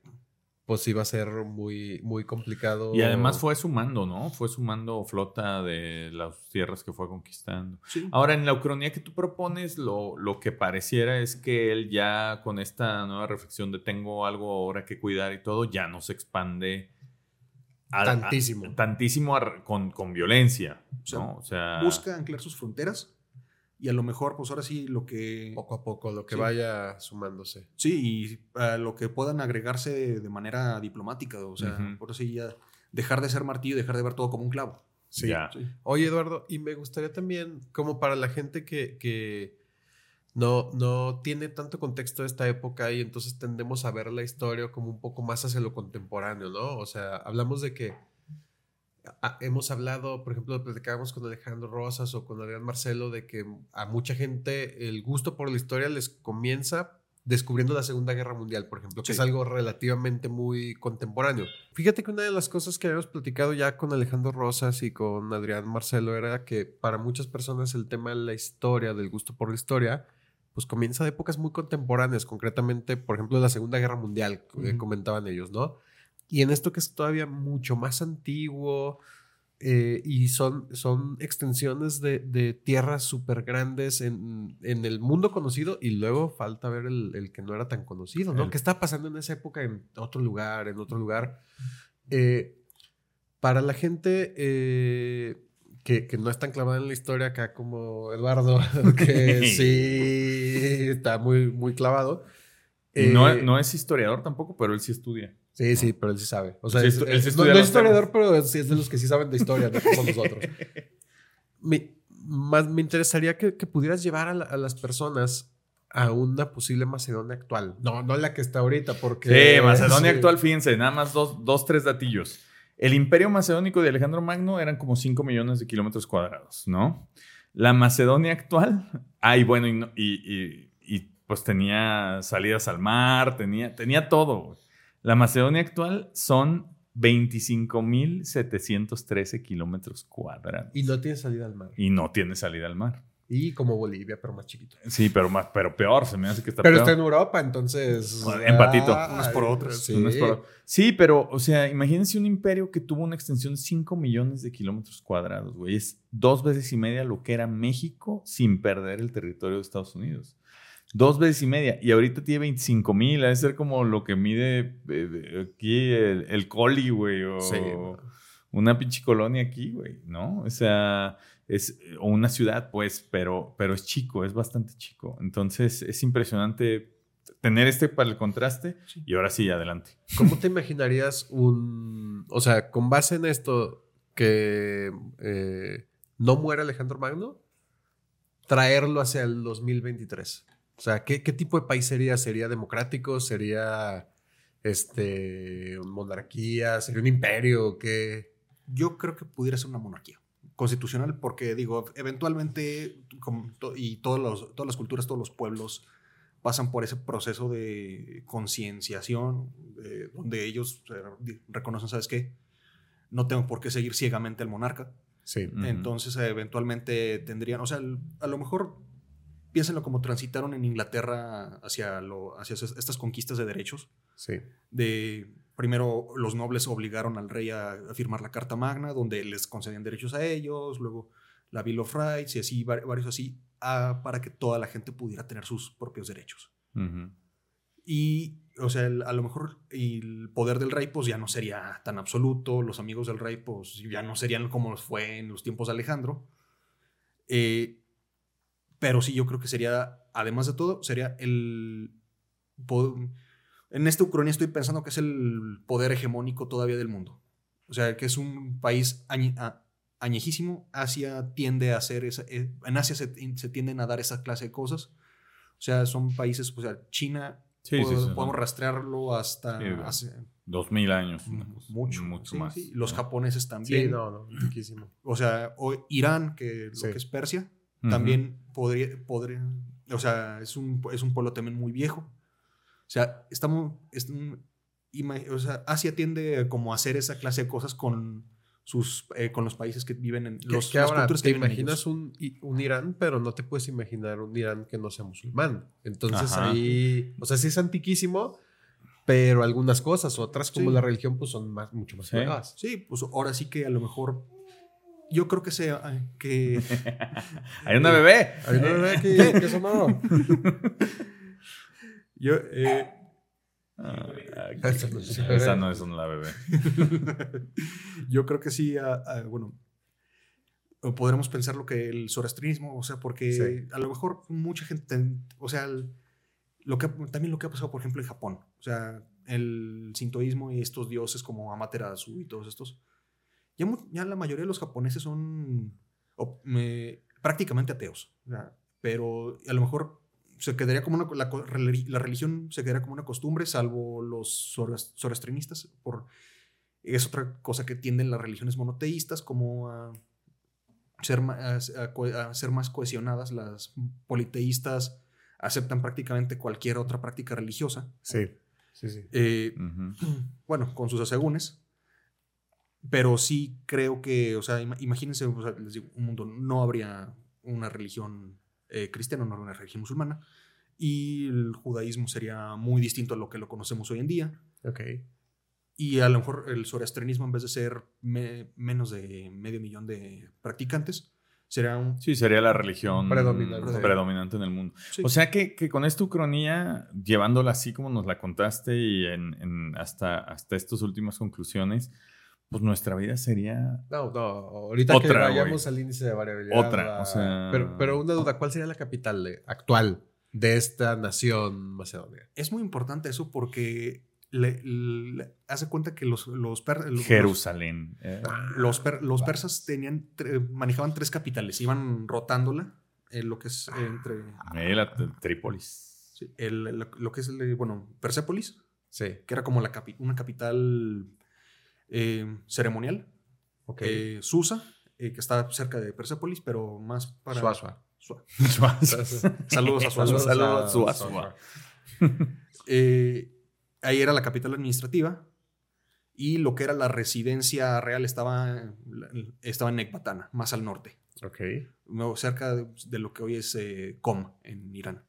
pues iba a ser muy, muy complicado. Y además fue sumando, ¿no? Fue sumando flota de las tierras que fue conquistando. Sí. Ahora, en la ucronía que tú propones, lo, lo que pareciera es que él ya con esta nueva reflexión de tengo algo ahora que cuidar y todo, ya no se expande a- a- Tantísimo. tantísimo a- con, con violencia, O sea, ¿no? O sea, Busca anclar sus fronteras y a lo mejor, pues ahora sí, lo que... poco a poco, lo que Sí. vaya sumándose. Sí, y a lo que puedan agregarse de manera diplomática, o sea, por así ya dejar de ser martillo y dejar de ver todo como un clavo. Sí. Ya. Sí. Oye, Eduardo, y me gustaría también, como para la gente que, que no, no tiene tanto contexto de esta época y entonces tendemos a ver la historia como un poco más hacia lo contemporáneo, ¿no? O sea, hablamos de que a- hemos hablado, por ejemplo, platicábamos con Alejandro Rosas o con Adrián Marcelo de que a mucha gente el gusto por la historia les comienza descubriendo la Segunda Guerra Mundial, por ejemplo, que Sí. es algo relativamente muy contemporáneo. Fíjate que una de las cosas que habíamos platicado ya con Alejandro Rosas y con Adrián Marcelo era que para muchas personas el tema de la historia, del gusto por la historia, pues comienza de épocas muy contemporáneas, concretamente, por ejemplo, la Segunda Guerra Mundial, que comentaban ellos, ¿no? Y en esto que es todavía mucho más antiguo eh, y son, son extensiones de, de tierras súper grandes en, en el mundo conocido y luego falta ver el, el que no era tan conocido, ¿no? El- ¿Qué está pasando en esa época en otro lugar, en otro lugar? Eh, para la gente eh, que, que no es tan clavada en la historia acá como Eduardo, que sí está muy, muy clavado. y no, eh, no es historiador tampoco, pero él sí estudia. Sí, sí, pero él sí sabe. O sea, Sí, es- estu- él sí no, es historiador, pero es, sí es de los que sí saben de historia, no como nosotros. Me, más me interesaría que, que pudieras llevar a, la- a las personas a una posible Macedonia actual. No, no la que está ahorita, porque. Sí, Macedonia sí. actual, fíjense, nada más dos, dos, tres datillos. El imperio macedónico de Alejandro Magno eran como 5 millones de kilómetros cuadrados, ¿no? La Macedonia actual, ay, bueno, y, no- y- y- y, pues tenía salidas al mar, tenía, tenía todo. güey. La Macedonia actual son 25.713 kilómetros cuadrados. Y no tiene salida al mar. Y no tiene salida al mar. Y como Bolivia, pero más chiquito. Sí, pero, más, pero peor, se me hace que está Pero peor. está en Europa, entonces. Bueno, empatito. Ah, Unas por otras. Sí. Unas por- Sí, pero, o sea, imagínense un imperio que tuvo una extensión de 5 millones de kilómetros cuadrados, güey. Es dos veces y media lo que era México sin perder el territorio de Estados Unidos. Dos veces y media. Y ahorita tiene 25 mil. Ha de ser como lo que mide eh, aquí el, el Coli, güey. O Sí. una pinche colonia aquí, güey, ¿no? O sea, es o una ciudad, pues, pero, pero es chico, es bastante chico. Entonces, es impresionante tener este para el contraste. Y ahora sí, adelante. ¿Cómo te imaginarías un. O sea, con base en esto, que eh, no muera Alejandro Magno, traerlo hacia el 2023? O sea, ¿qué, qué tipo de país sería? ¿Sería democrático? ¿Sería este, monarquía? ¿Sería un imperio? ¿Qué? Yo creo que pudiera ser una monarquía constitucional porque, digo, eventualmente, como to- y todos los, todas las culturas, todos los pueblos pasan por ese proceso de concienciación, eh, donde ellos eh, reconocen, ¿sabes qué? No tengo por qué seguir ciegamente al monarca. Sí. Entonces, eventualmente tendrían, o sea, a lo mejor piénsenlo como transitaron en Inglaterra hacia, lo, hacia estas conquistas de derechos Sí. de primero los nobles obligaron al rey a, a firmar la Carta Magna, donde les concedían derechos a ellos, luego la Bill of Rights y así, var- varios así, para que toda la gente pudiera tener sus propios derechos. Y, o sea, el- a lo mejor el poder del rey pues ya no sería tan absoluto, los amigos del rey pues ya no serían como fue en los tiempos de Alejandro. Eh, pero sí, yo creo que sería, además de todo, sería el... En esta Ucrania estoy pensando que es el poder hegemónico todavía del mundo. O sea, que es un país añe- a- añejísimo. Asia tiende a hacer esa... eh, En Asia se, se tienden a dar esa clase de cosas. O sea, son países, o sea, China, Sí, sí, pod- sí, podemos sí. rastrearlo hasta Sí, hace Dos mil años. una mucho, mucho, mucho sí, más. sí. Los ¿no? japoneses también. Sí, no, no, riquísimo. O sea, o Irán, que Sí. lo que es Persia, También podría, podría, o sea, es un, es un pueblo también muy viejo. O sea, estamos, es un- o sea, Asia tiende como a hacer esa clase de cosas con sus, eh, con los países que viven en los, que las ahora culturas te que viven en imaginas un, un Irán, pero no te puedes imaginar un Irán que no sea musulmán. Entonces Ajá. ahí, o sea, sí es antiquísimo, pero algunas cosas, otras como Sí. la religión, pues son más, mucho más Sí. nuevas. Sí, pues ahora sí que a lo mejor, yo creo que sea, que Hay una bebé. Hay una bebé aquí, ¿qué sonó? yo, eh, Ah, Esa no es una esa bebé. no es una bebé. yo creo que sí, ah, ah, bueno, podremos pensar lo que el zoroastrismo, o sea, porque Sí. a lo mejor mucha gente, o sea, el- lo que, también lo que ha pasado, por ejemplo, en Japón, o sea, el sintoísmo y estos dioses como Amaterasu y todos estos, ya, la mayoría de los japoneses son o- me- prácticamente ateos, pero a lo mejor se quedaría como una, la, religión se quedaría como una costumbre, salvo los zoroastrianistas, por es otra cosa que tienden las religiones monoteístas, como a ser, a, a co- a ser más cohesionadas. Las politeístas aceptan prácticamente cualquier otra práctica religiosa. Sí, sí, sí. Eh, bueno, con sus asegúnes. Pero sí creo que, o sea, ima- imagínense, o sea, les digo, un mundo, no habría una religión eh, cristiana, no habría una religión musulmana. Y el judaísmo sería muy distinto a lo que lo conocemos hoy en día. Ok. Y a lo mejor el zoroastrianismo, en vez de ser me- menos de medio millón de practicantes, será un... Sí, sería la religión Predominante. predominante, en el mundo. sí, O sea que, que con esta ucronía, llevándola así como nos la contaste y en, en hasta, hasta estas últimas conclusiones, pues nuestra vida sería... No, no, ahorita que vayamos al índice de variabilidad. Otra, o sea- Pero, pero una duda, ¿cuál sería la capital de- actual de esta nación macedonia? Es muy importante eso porque le, le- hace cuenta que los, los, per- los- Jerusalén. eh. los, per- los persas tenían, tre- manejaban tres capitales, iban rotándola en lo que es entre... Eh, la Trípolis. Sí, el- lo, lo que es, el, bueno, Persépolis, Sí. que era como la capi- una capital eh, ceremonial. Ok. Eh, Susa, eh, que está cerca de Persépolis, pero más para... Suazua. Sua- Saludos Saludos a Suazua. Saludos a Suazua. Eh, ahí era la capital administrativa y lo que era la residencia real estaba, estaba en Ecbatana, más al norte, Ok. cerca de, de lo que hoy es eh, Qom, en Irán.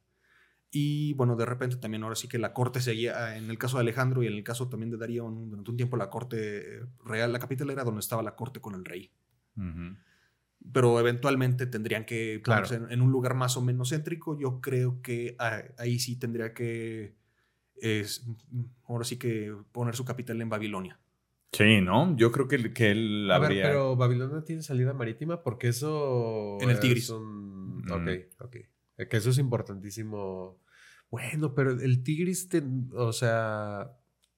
Y bueno, de repente también ahora sí que la corte seguía, en el caso de Alejandro y en el caso también de Darío, un- durante un tiempo la corte real, la capital era donde estaba la corte con el rey. Pero eventualmente tendrían que Claro. ponerse en, en un lugar más o menos céntrico. Yo creo que ah, ahí sí tendría que, es, ahora sí que poner su capital en Babilonia. Sí, ¿no? Yo creo que, que él A ver, habría... pero Babilonia tiene salida marítima porque eso. En el Tigris. un- Mm. Ok, ok. Eh, Que eso es importantísimo. Bueno, pero el Tigris, ten- o sea,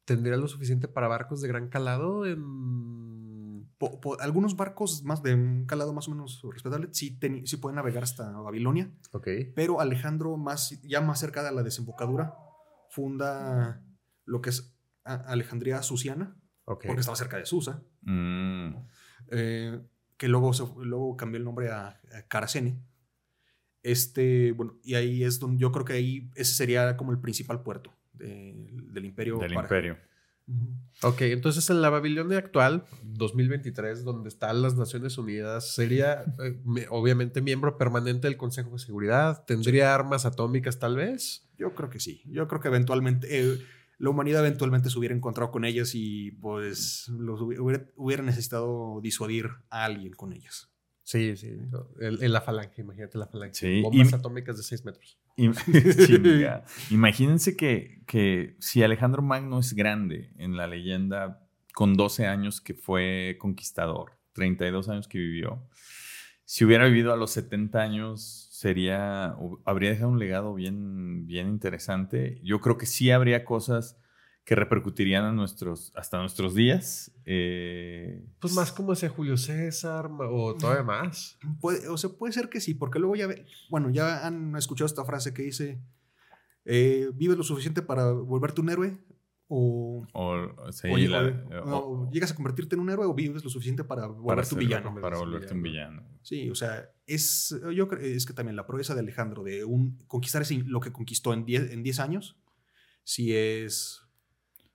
¿tendría lo suficiente para barcos de gran calado en. Po- po- algunos barcos más de un calado más o menos respetable sí, teni- sí pueden navegar hasta Babilonia, Ok. pero Alejandro, más, ya más cerca de la desembocadura, funda lo que es Alejandría Susiana, Ok. porque estaba cerca de Susa. Mm. eh, que luego, se- luego cambió el nombre a, a Caracene. Este, bueno, y ahí es donde yo creo que ahí ese sería como el principal puerto de- del imperio. Del para- imperio. Ok, entonces en la Babilonia actual, 2023, donde están las Naciones Unidas, sería eh, me- obviamente miembro permanente del Consejo de Seguridad, tendría armas atómicas tal vez. Yo creo que sí. Yo creo que eventualmente eh, la humanidad eventualmente se hubiera encontrado con ellas y pues los hubi- hubiera, hubiera necesitado disuadir a alguien con ellas. Sí, sí. En, la falange, imagínate la falange. Sí, Bombas y- atómicas de 6 metros. Chinga. Imagínense que, que si Alejandro Magno es grande en la leyenda, con 12 años que fue conquistador, 32 años que vivió, si hubiera vivido a los 70 años, sería, habría dejado un legado bien, bien interesante. Yo creo que sí habría cosas que repercutirían a nuestros, hasta nuestros días. Eh, Pues más como ese Julio César o todavía más. Puede, o sea, puede ser que sí, porque luego ya, ve- bueno, ya han escuchado esta frase que dice, eh, ¿vives lo suficiente para volverte un héroe? O, o, sí, o- la- o- o- o llegas a convertirte en un héroe o vives lo suficiente para para volverte un villano. Para volverte un villano. Sí, o sea, es, yo creo es que también la proeza de Alejandro de un, conquistar ese- lo que conquistó en 10 en 10 años, sí es,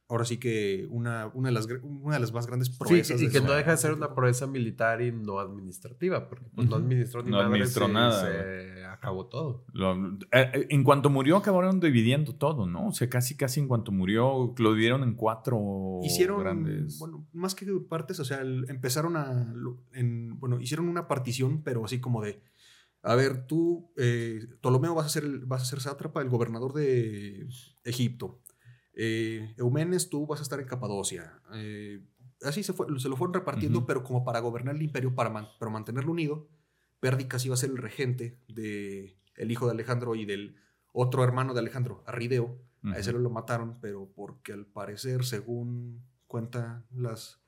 ahora sí que una, una, de, las, una de las más grandes Sí, proezas. y de que no deja de ser una proeza militar y no administrativa, porque pues, no administró ni No madres administró y nada, Se acabó todo. Lo- eh, eh, en cuanto murió, acabaron dividiendo todo, ¿no? O sea, casi, casi en cuanto murió, lo dividieron en cuatro Hicieron, grandes. bueno, más que partes, o sea, el- empezaron a, en, bueno, hicieron una partición, pero así como de, a ver, tú, eh, Ptolomeo vas a ser, el- vas a ser sátrapa, el gobernador de Egipto. Eh, Eumenes, tú vas a estar en Capadocia. Eh, así se, fue, se lo fueron repartiendo, pero como para gobernar el imperio, para, man- para mantenerlo unido, Pérdicas iba a ser el regente de el hijo de Alejandro y del otro hermano de Alejandro, Arrideo. A ese lo mataron, pero porque al parecer, según cuenta las.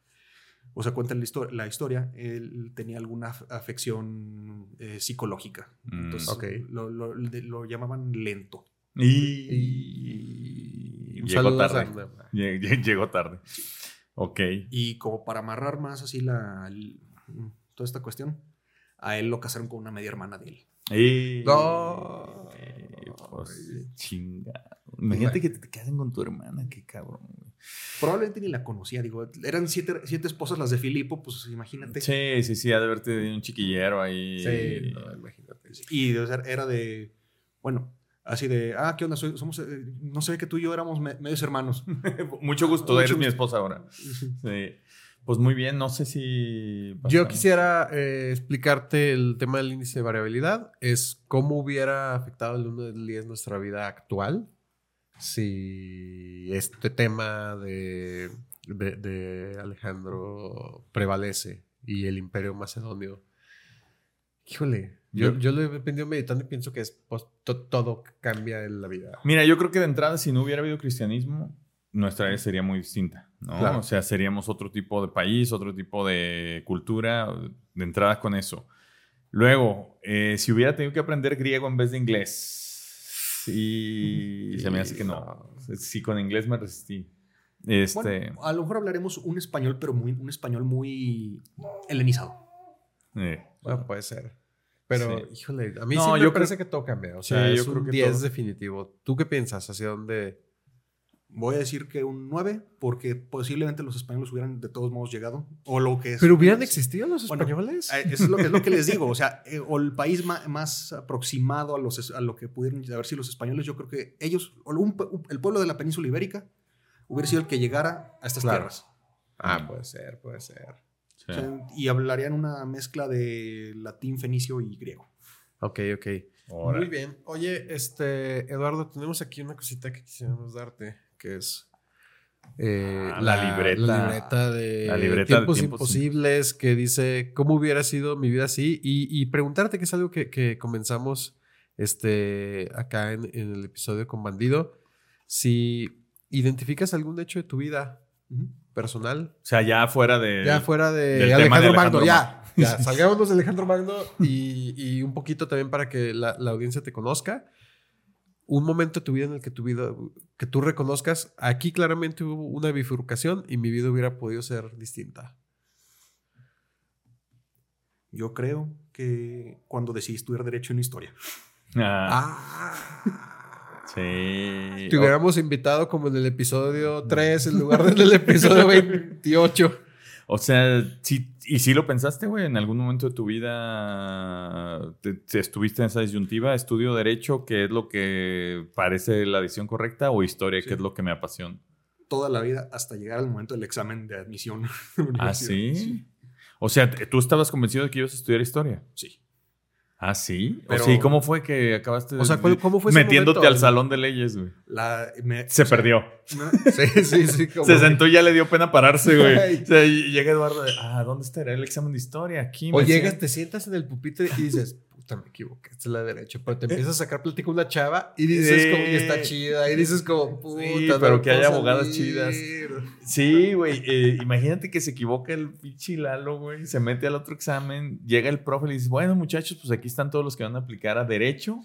O sea, cuenta la, la historia, él tenía alguna af- afección eh, psicológica. Mm, Entonces ok. lo, lo- llamaban lento. Y, llegó tarde. Llegó tarde. Ok. Y como para amarrar más así la, el- toda esta cuestión, a él lo casaron con una media hermana de él. Y- No. Eh, pues, chinga. Imagínate que te casen con tu hermana, qué cabrón. Probablemente ni la conocía, digo, eran siete, siete esposas las de Filipo, pues imagínate. Sí, sí, sí, ha de haberte tenido un chiquillero ahí. Sí, no, imagínate. Y o sea, era de, bueno, así de, ah, ¿qué onda? Soy- somos, eh, no sé que tú y yo éramos me- medios hermanos. Mucho gusto, Mucho eres mi gusto. esposa ahora. Sí. Pues muy bien, no sé si. Yo pasamos. quisiera eh, explicarte el tema del índice de variabilidad. Es cómo hubiera afectado el 1 del 10 nuestra vida actual si este tema de, de- de Alejandro prevalece y el imperio macedonio. Híjole, yo, Yo- yo lo he venido meditando y pienso que es, pues, to- todo cambia en la vida. Mira, yo creo que de entrada, si no hubiera habido cristianismo, nuestra área sería muy distinta, ¿no? Claro. O sea, seríamos otro tipo de país, otro tipo de cultura, de entrada con eso. Luego, eh, si hubiera tenido que aprender griego en vez de inglés, y se me hace que no. Sí, con inglés me resistí. Este, Bueno, a lo mejor hablaremos un español, pero muy, un español muy helenizado. eh, Bueno, puede ser. Pero, Sí. híjole, a mí No, sí me yo parece creo- que todo cambia. O Sí, sea, yo es creo un que 10 todo. definitivo. ¿Tú qué piensas? ¿Hacia dónde? Voy a decir que un 9, porque posiblemente los españoles hubieran de todos modos llegado. O lo que es. ¿Pero hubieran existido los Bueno, españoles? Eh, Eso es lo que, es lo que les digo. O sea, eh, o el país ma- más, aproximado a, los, es- a lo que pudieron haber sido los españoles, yo creo que ellos, o un- el pueblo de la península ibérica, hubiera sido el que llegara a estas Claro. tierras. ah, puede ser, puede ser. Sí. O sea, y hablarían una mezcla de latín, fenicio y griego. Ok, ok. Muy bien. Oye, este, Eduardo, tenemos aquí una cosita que quisiéramos darte, que es eh, Ah, la libreta. la libreta de La libreta de tiempos tiempos imposibles, que dice cómo hubiera sido mi vida así, y, y preguntarte, que es algo que, que comenzamos este, acá en, en el episodio con Bandido, si identificas algún hecho de tu vida personal, O sea, ya fuera de. ya fuera de Alejandro, de Magno, Alejandro ya. Ya, salgámonos de Alejandro Magno y, y un poquito también para que la, la audiencia te conozca. Un momento de tu vida en el que tu vida, que tú reconozcas, aquí claramente hubo una bifurcación y mi vida hubiera podido ser distinta. Yo creo que cuando decidí estudiar Derecho en Historia. Ah, Ah. Sí. Te hubiéramos invitado como en el episodio 3 en lugar del el episodio 28. O sea, sí, y sí lo pensaste, güey, en algún momento de tu vida te- te estuviste en esa disyuntiva, estudio derecho, que es lo que parece la decisión correcta, o historia, Sí. que es lo que me apasiona. Toda la vida hasta llegar al momento del examen de admisión. ¿Ah, sí? O sea, ¿tú estabas convencido de que ibas a estudiar historia? Sí. ¿Ah, sí? Pero- o ¿y cómo fue que acabaste O sea, ¿cuál- cómo fue ese metiéndote momento? al salón de leyes, güey? La, me- Se o sea, perdió. no- Sí, sí, sí. como- Se sentó y ya le dio pena pararse, güey. Ay. O sea, y llega Eduardo, de, ah, ¿dónde estará el examen de historia? Aquí. O llegas, siento". te sientas en el pupitre y dices, puta, me equivoqué, esta es la derecha. Pero te empiezas a sacar plática una chava y dices, Sí. como, y está chida. Y dices, como, puta, Sí, no pero que haya abogadas salir". chidas. Sí, güey. eh, imagínate que se equivoca el pinche Lalo, güey. Se mete al otro examen. Llega el profe y le dice, bueno, muchachos, pues aquí están todos los que van a aplicar a Derecho.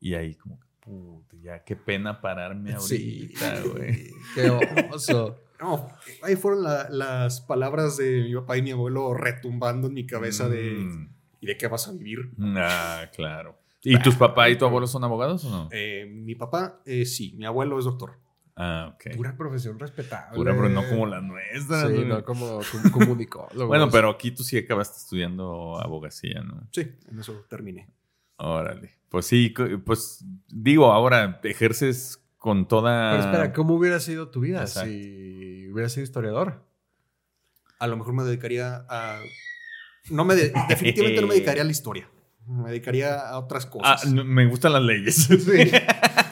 Y ahí como, puta, ya qué pena pararme Sí, ahorita, güey. Qué oso. No, ahí fueron la- las palabras de mi papá y mi abuelo retumbando en mi cabeza de Mm, ¿y de qué vas a vivir? Ah, claro. ¿Y tus papá y tu abuelo son abogados o no? Eh, mi papá, eh, sí, mi abuelo es doctor. Ah, ok. Pura profesión respetable. Pura, pero no como la nuestra. Sí, no como com- comunicólogo. Bueno, pero aquí tú sí acabaste estudiando abogacía, ¿no? Sí, en eso terminé. Órale. Pues sí, pues digo, ahora ejerces con toda. Pero espera, ¿cómo hubiera sido tu vida Exacto. si hubieras sido historiador? A lo mejor me dedicaría a... No me de- definitivamente no me dedicaría a la historia. Me dedicaría a otras Ah, cosas. me gustan las leyes.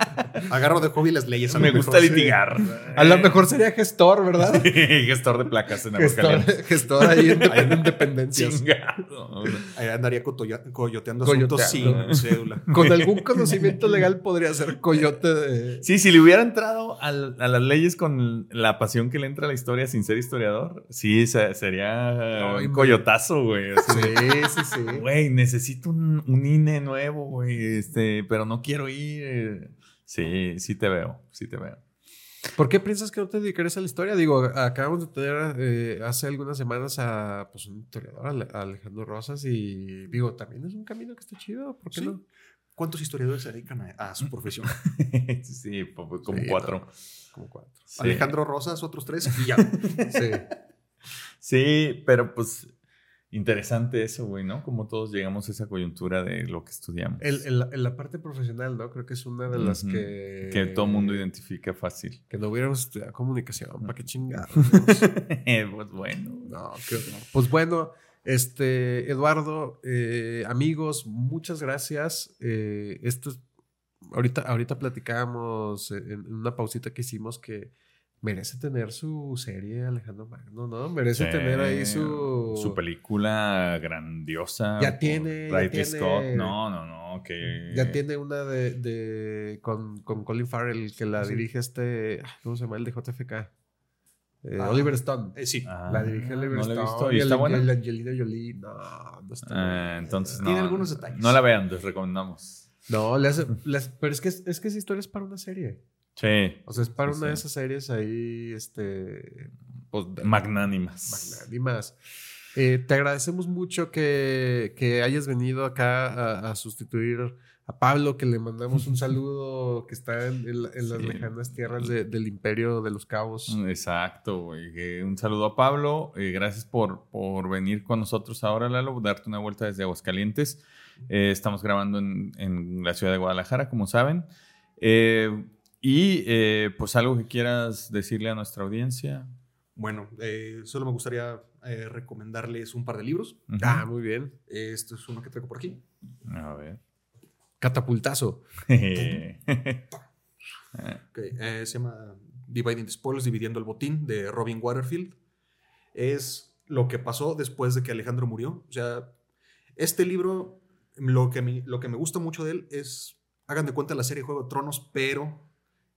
Agarro de hobby las leyes. a me gusta mejor, sí. litigar. A lo mejor sería gestor, ¿verdad? Gestor de placas en gestor, Aguascalientes. gestor ahí en, en independencias. Chingado. Ahí andaría coyoteando Coyoteando. asuntos sin cédula. Con algún conocimiento legal podría ser coyote de... Sí, si le hubiera entrado al- a las leyes con la pasión que le entra a la historia sin ser historiador, sí, se- sería un coyotazo, güey. Sí, sí, sí. Güey, necesito un, un INE nuevo, güey, este, pero no quiero ir. Sí, sí te veo, sí te veo. ¿Por qué piensas que no te dedicarías a la historia? Digo, acabamos de tener eh, hace algunas semanas a pues, un historiador, a Alejandro Rosas, y digo, también es un camino que está chido. ¿Por qué Sí. no? ¿Cuántos historiadores se dedican a, a su profesión? sí, como Sí, cuatro. no, como cuatro. Sí. Alejandro Rosas, otros tres y ya. Sí. Sí, pero pues interesante eso, güey, ¿no? Como todos llegamos a esa coyuntura de lo que estudiamos. El- en, la, en la parte profesional, ¿no? Creo que es una de las que... que todo mundo identifica fácil. Que no hubiéramos estudiado comunicación. ¿Para qué chingados? pues bueno. No, horror. Pues bueno, este, Eduardo, eh, amigos, muchas gracias. Eh, esto es- ahorita, ahorita platicábamos en, en una pausita que hicimos que merece tener su serie Alejandro Magno, ¿no? Merece Sí, tener ahí su... Su película grandiosa. Ya tiene, ya tiene- Scott. No, no, no. Que... Ya tiene una de, de- con, con Colin Farrell que la Sí. dirige este, ¿cómo se llama? El de JFK. Eh, Ah. Oliver Stone. Eh, sí. Ah, la dirige Oliver no Stone. visto. ¿Y y está el- buena? el Angelina Jolie. No, no está Ah, entonces no. Tiene algunos detalles. No la vean, les recomendamos. No, le hace, le hace- pero es que, es que esa historia es para una serie. Sí. O sea, es para Sí, una de esas series ahí, este... Pues, Magnánimas. magnánimas. Eh, te agradecemos mucho que, que hayas venido acá a, a sustituir a Pablo, que le mandamos un saludo, que está en, en la- en las Sí. lejanas tierras de- del imperio de los cabos. Exacto, güey. Que Un saludo a Pablo. eh, gracias por, por venir con nosotros ahora, Lalo, darte una vuelta desde Aguascalientes. Eh, estamos grabando en, en la ciudad de Guadalajara, como saben. Eh, y eh, pues algo que quieras decirle a nuestra audiencia. Bueno, eh, solo me gustaría eh, recomendarles un par de libros. Ah, muy bien. Este es uno que traigo por aquí. A ver. Catapultazo. Ok, eh, se llama Dividing the Spoils, Dividiendo el Botín, de Robin Waterfield. Es lo que pasó después de que Alejandro murió. O sea, este libro, lo que, me, lo que me gusta mucho de él es, hagan de cuenta la serie Juego de Tronos, pero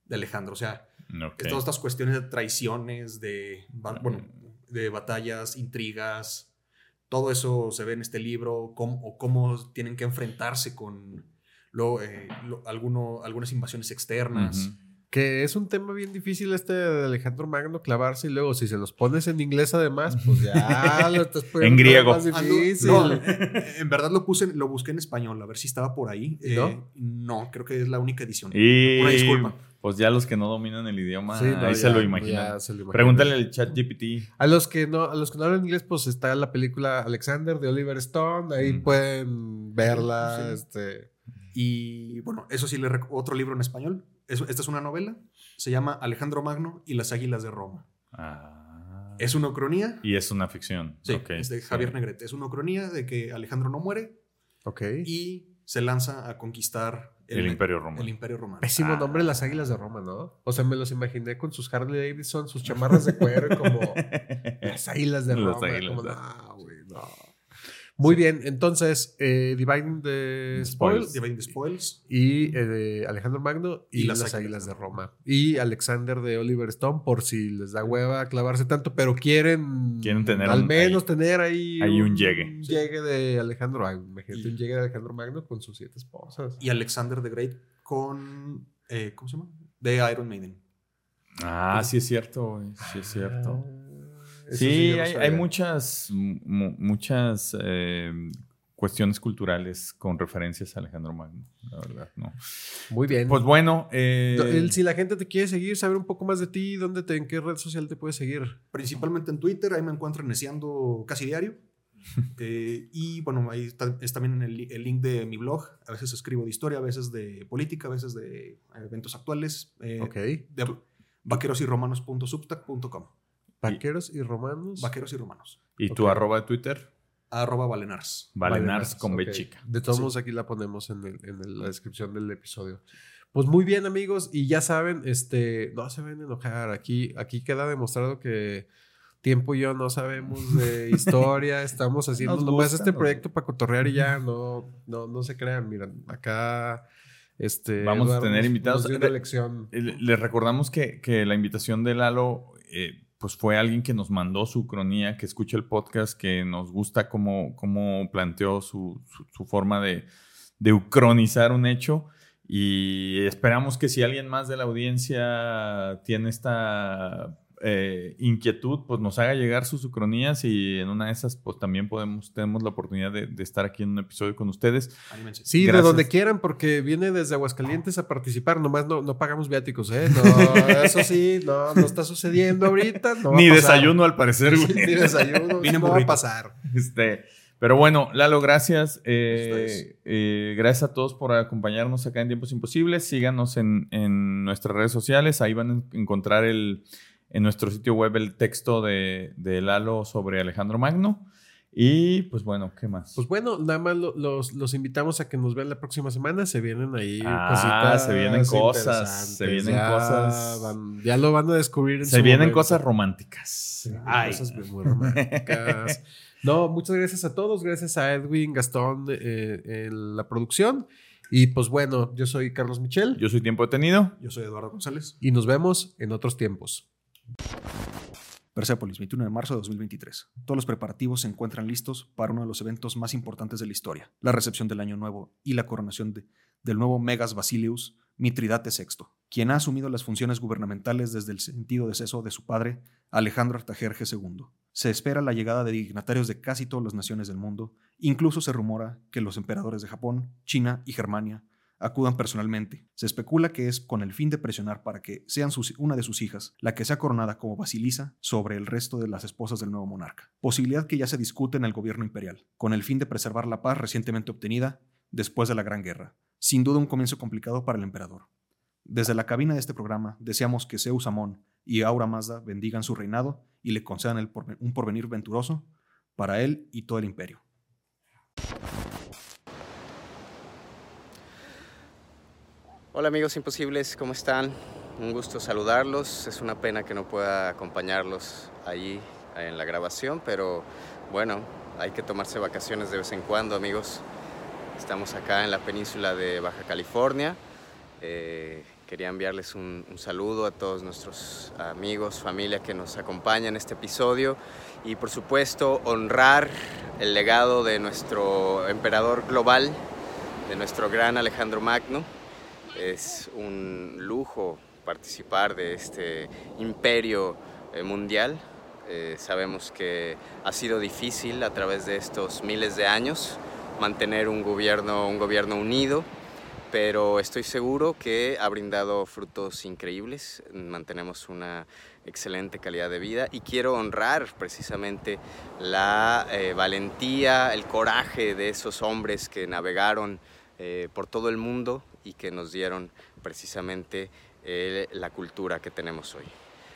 de Alejandro. O sea, Ok. todas estas cuestiones de traiciones, de, ba- bueno, de batallas, intrigas, todo eso se ve en este libro, cómo, o cómo tienen que enfrentarse con lo, eh, lo- alguno- algunas invasiones externas. Que es un tema bien difícil este de Alejandro Magno clavarse y luego si se los pones en inglés además, pues ya lo estás poniendo En griego. más Ah, difícil. no, en verdad lo puse, lo busqué en español, a ver si estaba por ahí. Eh, no, creo que es la única edición. Y Una disculpa. Pues ya los que no dominan el idioma, Sí, no, ahí se ya- lo imaginan. ya se lo imaginan. Pregúntale al chat GPT. A los que no, a los que no hablan inglés, pues está la película Alexander de Oliver Stone. Ahí Mm. pueden verla. Sí. Este. Y bueno, eso sí, le otro libro en español. Es- esta es una novela. Se llama Alejandro Magno y las Águilas de Roma. Ah. Es una ucronía. Y es una ficción. Sí, es de sí. Javier Negrete. Es una ucronía de que Alejandro no muere Ok. y se lanza a conquistar El Imperio Romano. el Imperio Romano. Pésimo Ah. nombre, las águilas de Roma, ¿no? O sea, me los imaginé con sus Harley Davidson, sus chamarras de cuero, y como las águilas de Las Roma. águilas como, de- no, güey, no. Muy bien, entonces, eh, Dividing the Spoils. The Spoils. y eh, Alejandro Magno y, Y las, las águilas, de de Roma. Y Alexander de Oliver Stone, por si les da hueva clavarse tanto, pero quieren, Quieren tener al menos ahí- tener ahí, ahí un llegue. un llegue de Alejandro. Ay, imagínate Y- un llegue de Alejandro Magno con sus siete esposas. Y Alexander the Great con. eh, ¿Cómo se llama? De Iron Maiden. Ah, sí es cierto, sí es cierto. Ah, eso Sí, hay, muchas, mu- muchas eh, cuestiones culturales con referencias a Alejandro Magno, la verdad, ¿no? Muy bien. Pues bueno, eh, El- si la gente te quiere seguir, saber un poco más de ti, ¿dónde te, en qué red social te puedes seguir? Principalmente en Twitter, ahí me encuentro neciando casi diario. Eh, y bueno, ahí está, es también el link de mi blog. A veces escribo de historia, a veces de política, a veces de eventos actuales. Eh, ok. De vaquerosyromanos.substack.com. Vaqueros y romanos. Vaqueros y romanos. ¿y tu arroba de Twitter? Arroba Valenars. Valenars con B ok. chica. De todos Sí. modos, aquí la ponemos en, el- en el- la descripción del episodio. Pues muy bien, amigos. Y ya saben, este, no se ven a enojar. Aquí, aquí queda demostrado que Tiempo y yo no sabemos de historia. Estamos haciendo nomás este proyecto para cotorrear y ya. No, no, no se crean. Miren, acá. Este, Vamos a tener invitados. nos dio una De- lección. Eh, le- Les recordamos que, que la invitación de Lalo eh, pues fue alguien que nos mandó su cronía, que escucha el podcast, que nos gusta cómo, cómo planteó su, su- su forma de, de ucronizar un hecho. Y esperamos que si alguien más de la audiencia tiene esta eh, inquietud, pues nos haga llegar sus ucronías y en una de esas pues también podemos, tenemos la oportunidad de, de estar aquí en un episodio con ustedes. Anímense. Sí, Gracias. de donde quieran, porque viene desde Aguascalientes a participar. Nomás no, no pagamos viáticos, ¿eh? No, eso sí, no, no está sucediendo ahorita. no va Ni a pasar. desayuno al parecer, güey. Ni desayuno. Vine no va a pasar. Este, pero bueno, Lalo, gracias. Eh, eh, gracias a todos por acompañarnos acá en Tiempos Imposibles. Síganos en, en nuestras redes sociales. Ahí van a encontrar el, en nuestro sitio web el texto de, de Lalo sobre Alejandro Magno. Y pues bueno, ¿qué más? Pues bueno, nada más lo- los, los invitamos a que nos vean la próxima semana. Se vienen ahí Ah, cositas. se vienen cosas, se vienen Ya cosas. van- ya lo van a descubrir. en Se su vienen cosas románticas. Ay. cosas muy románticas. No, muchas gracias a todos. Gracias a Edwin, Gastón eh, en la producción. Y pues bueno, yo soy Carlos Michel Yo soy tiempo detenido. Yo soy Eduardo González. y nos vemos en otros tiempos. Persepolis, 21 de marzo de 2023. Todos los preparativos se encuentran listos para uno de los eventos más importantes de la historia, la recepción del Año Nuevo y la coronación de, del nuevo Megas Basilius Mitridate VI, quien ha asumido las funciones gubernamentales desde el sentido deceso de su padre, Alejandro Artajerje II. Se espera la llegada de dignatarios de casi todas las naciones del mundo, incluso se rumora que los emperadores de Japón, China y Germania acudan personalmente. Se especula que es con el fin de presionar para que sean una de sus hijas la que sea coronada como basilisa sobre el resto de las esposas del nuevo monarca. Posibilidad que ya se discute en el gobierno imperial, con el fin de preservar la paz recientemente obtenida después de la Gran Guerra. Sin duda un comienzo complicado para el emperador. Desde la cabina de este programa deseamos que Zeus Amón y Aura Mazda bendigan su reinado y le concedan un porvenir venturoso para él y todo el imperio. Hola amigos imposibles, ¿cómo están? Un gusto saludarlos. Es una pena que no pueda acompañarlos allí en la grabación, pero bueno, hay que tomarse vacaciones de vez en cuando amigos. Estamos acá en la península de Baja California. Eh, quería enviarles un, saludo a todos nuestros amigos, familia que nos acompañan en este episodio y por supuesto honrar el legado de nuestro emperador global, de nuestro gran Alejandro Magno es un lujo participar de este imperio eh, mundial. Eh, sabemos que ha sido difícil a través de estos miles de años mantener un gobierno, un gobierno unido, pero estoy seguro que ha brindado frutos increíbles, mantenemos una excelente calidad de vida y quiero honrar precisamente la eh, valentía, el coraje de esos hombres que navegaron por todo el mundo y que nos dieron precisamente eh, la cultura que tenemos hoy.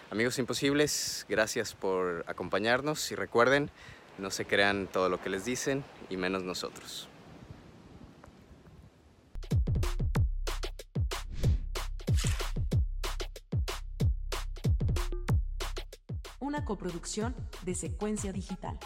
Amigos imposibles, gracias por acompañarnos y recuerden, no se crean todo lo que les dicen y menos nosotros. Una coproducción de secuencia digital.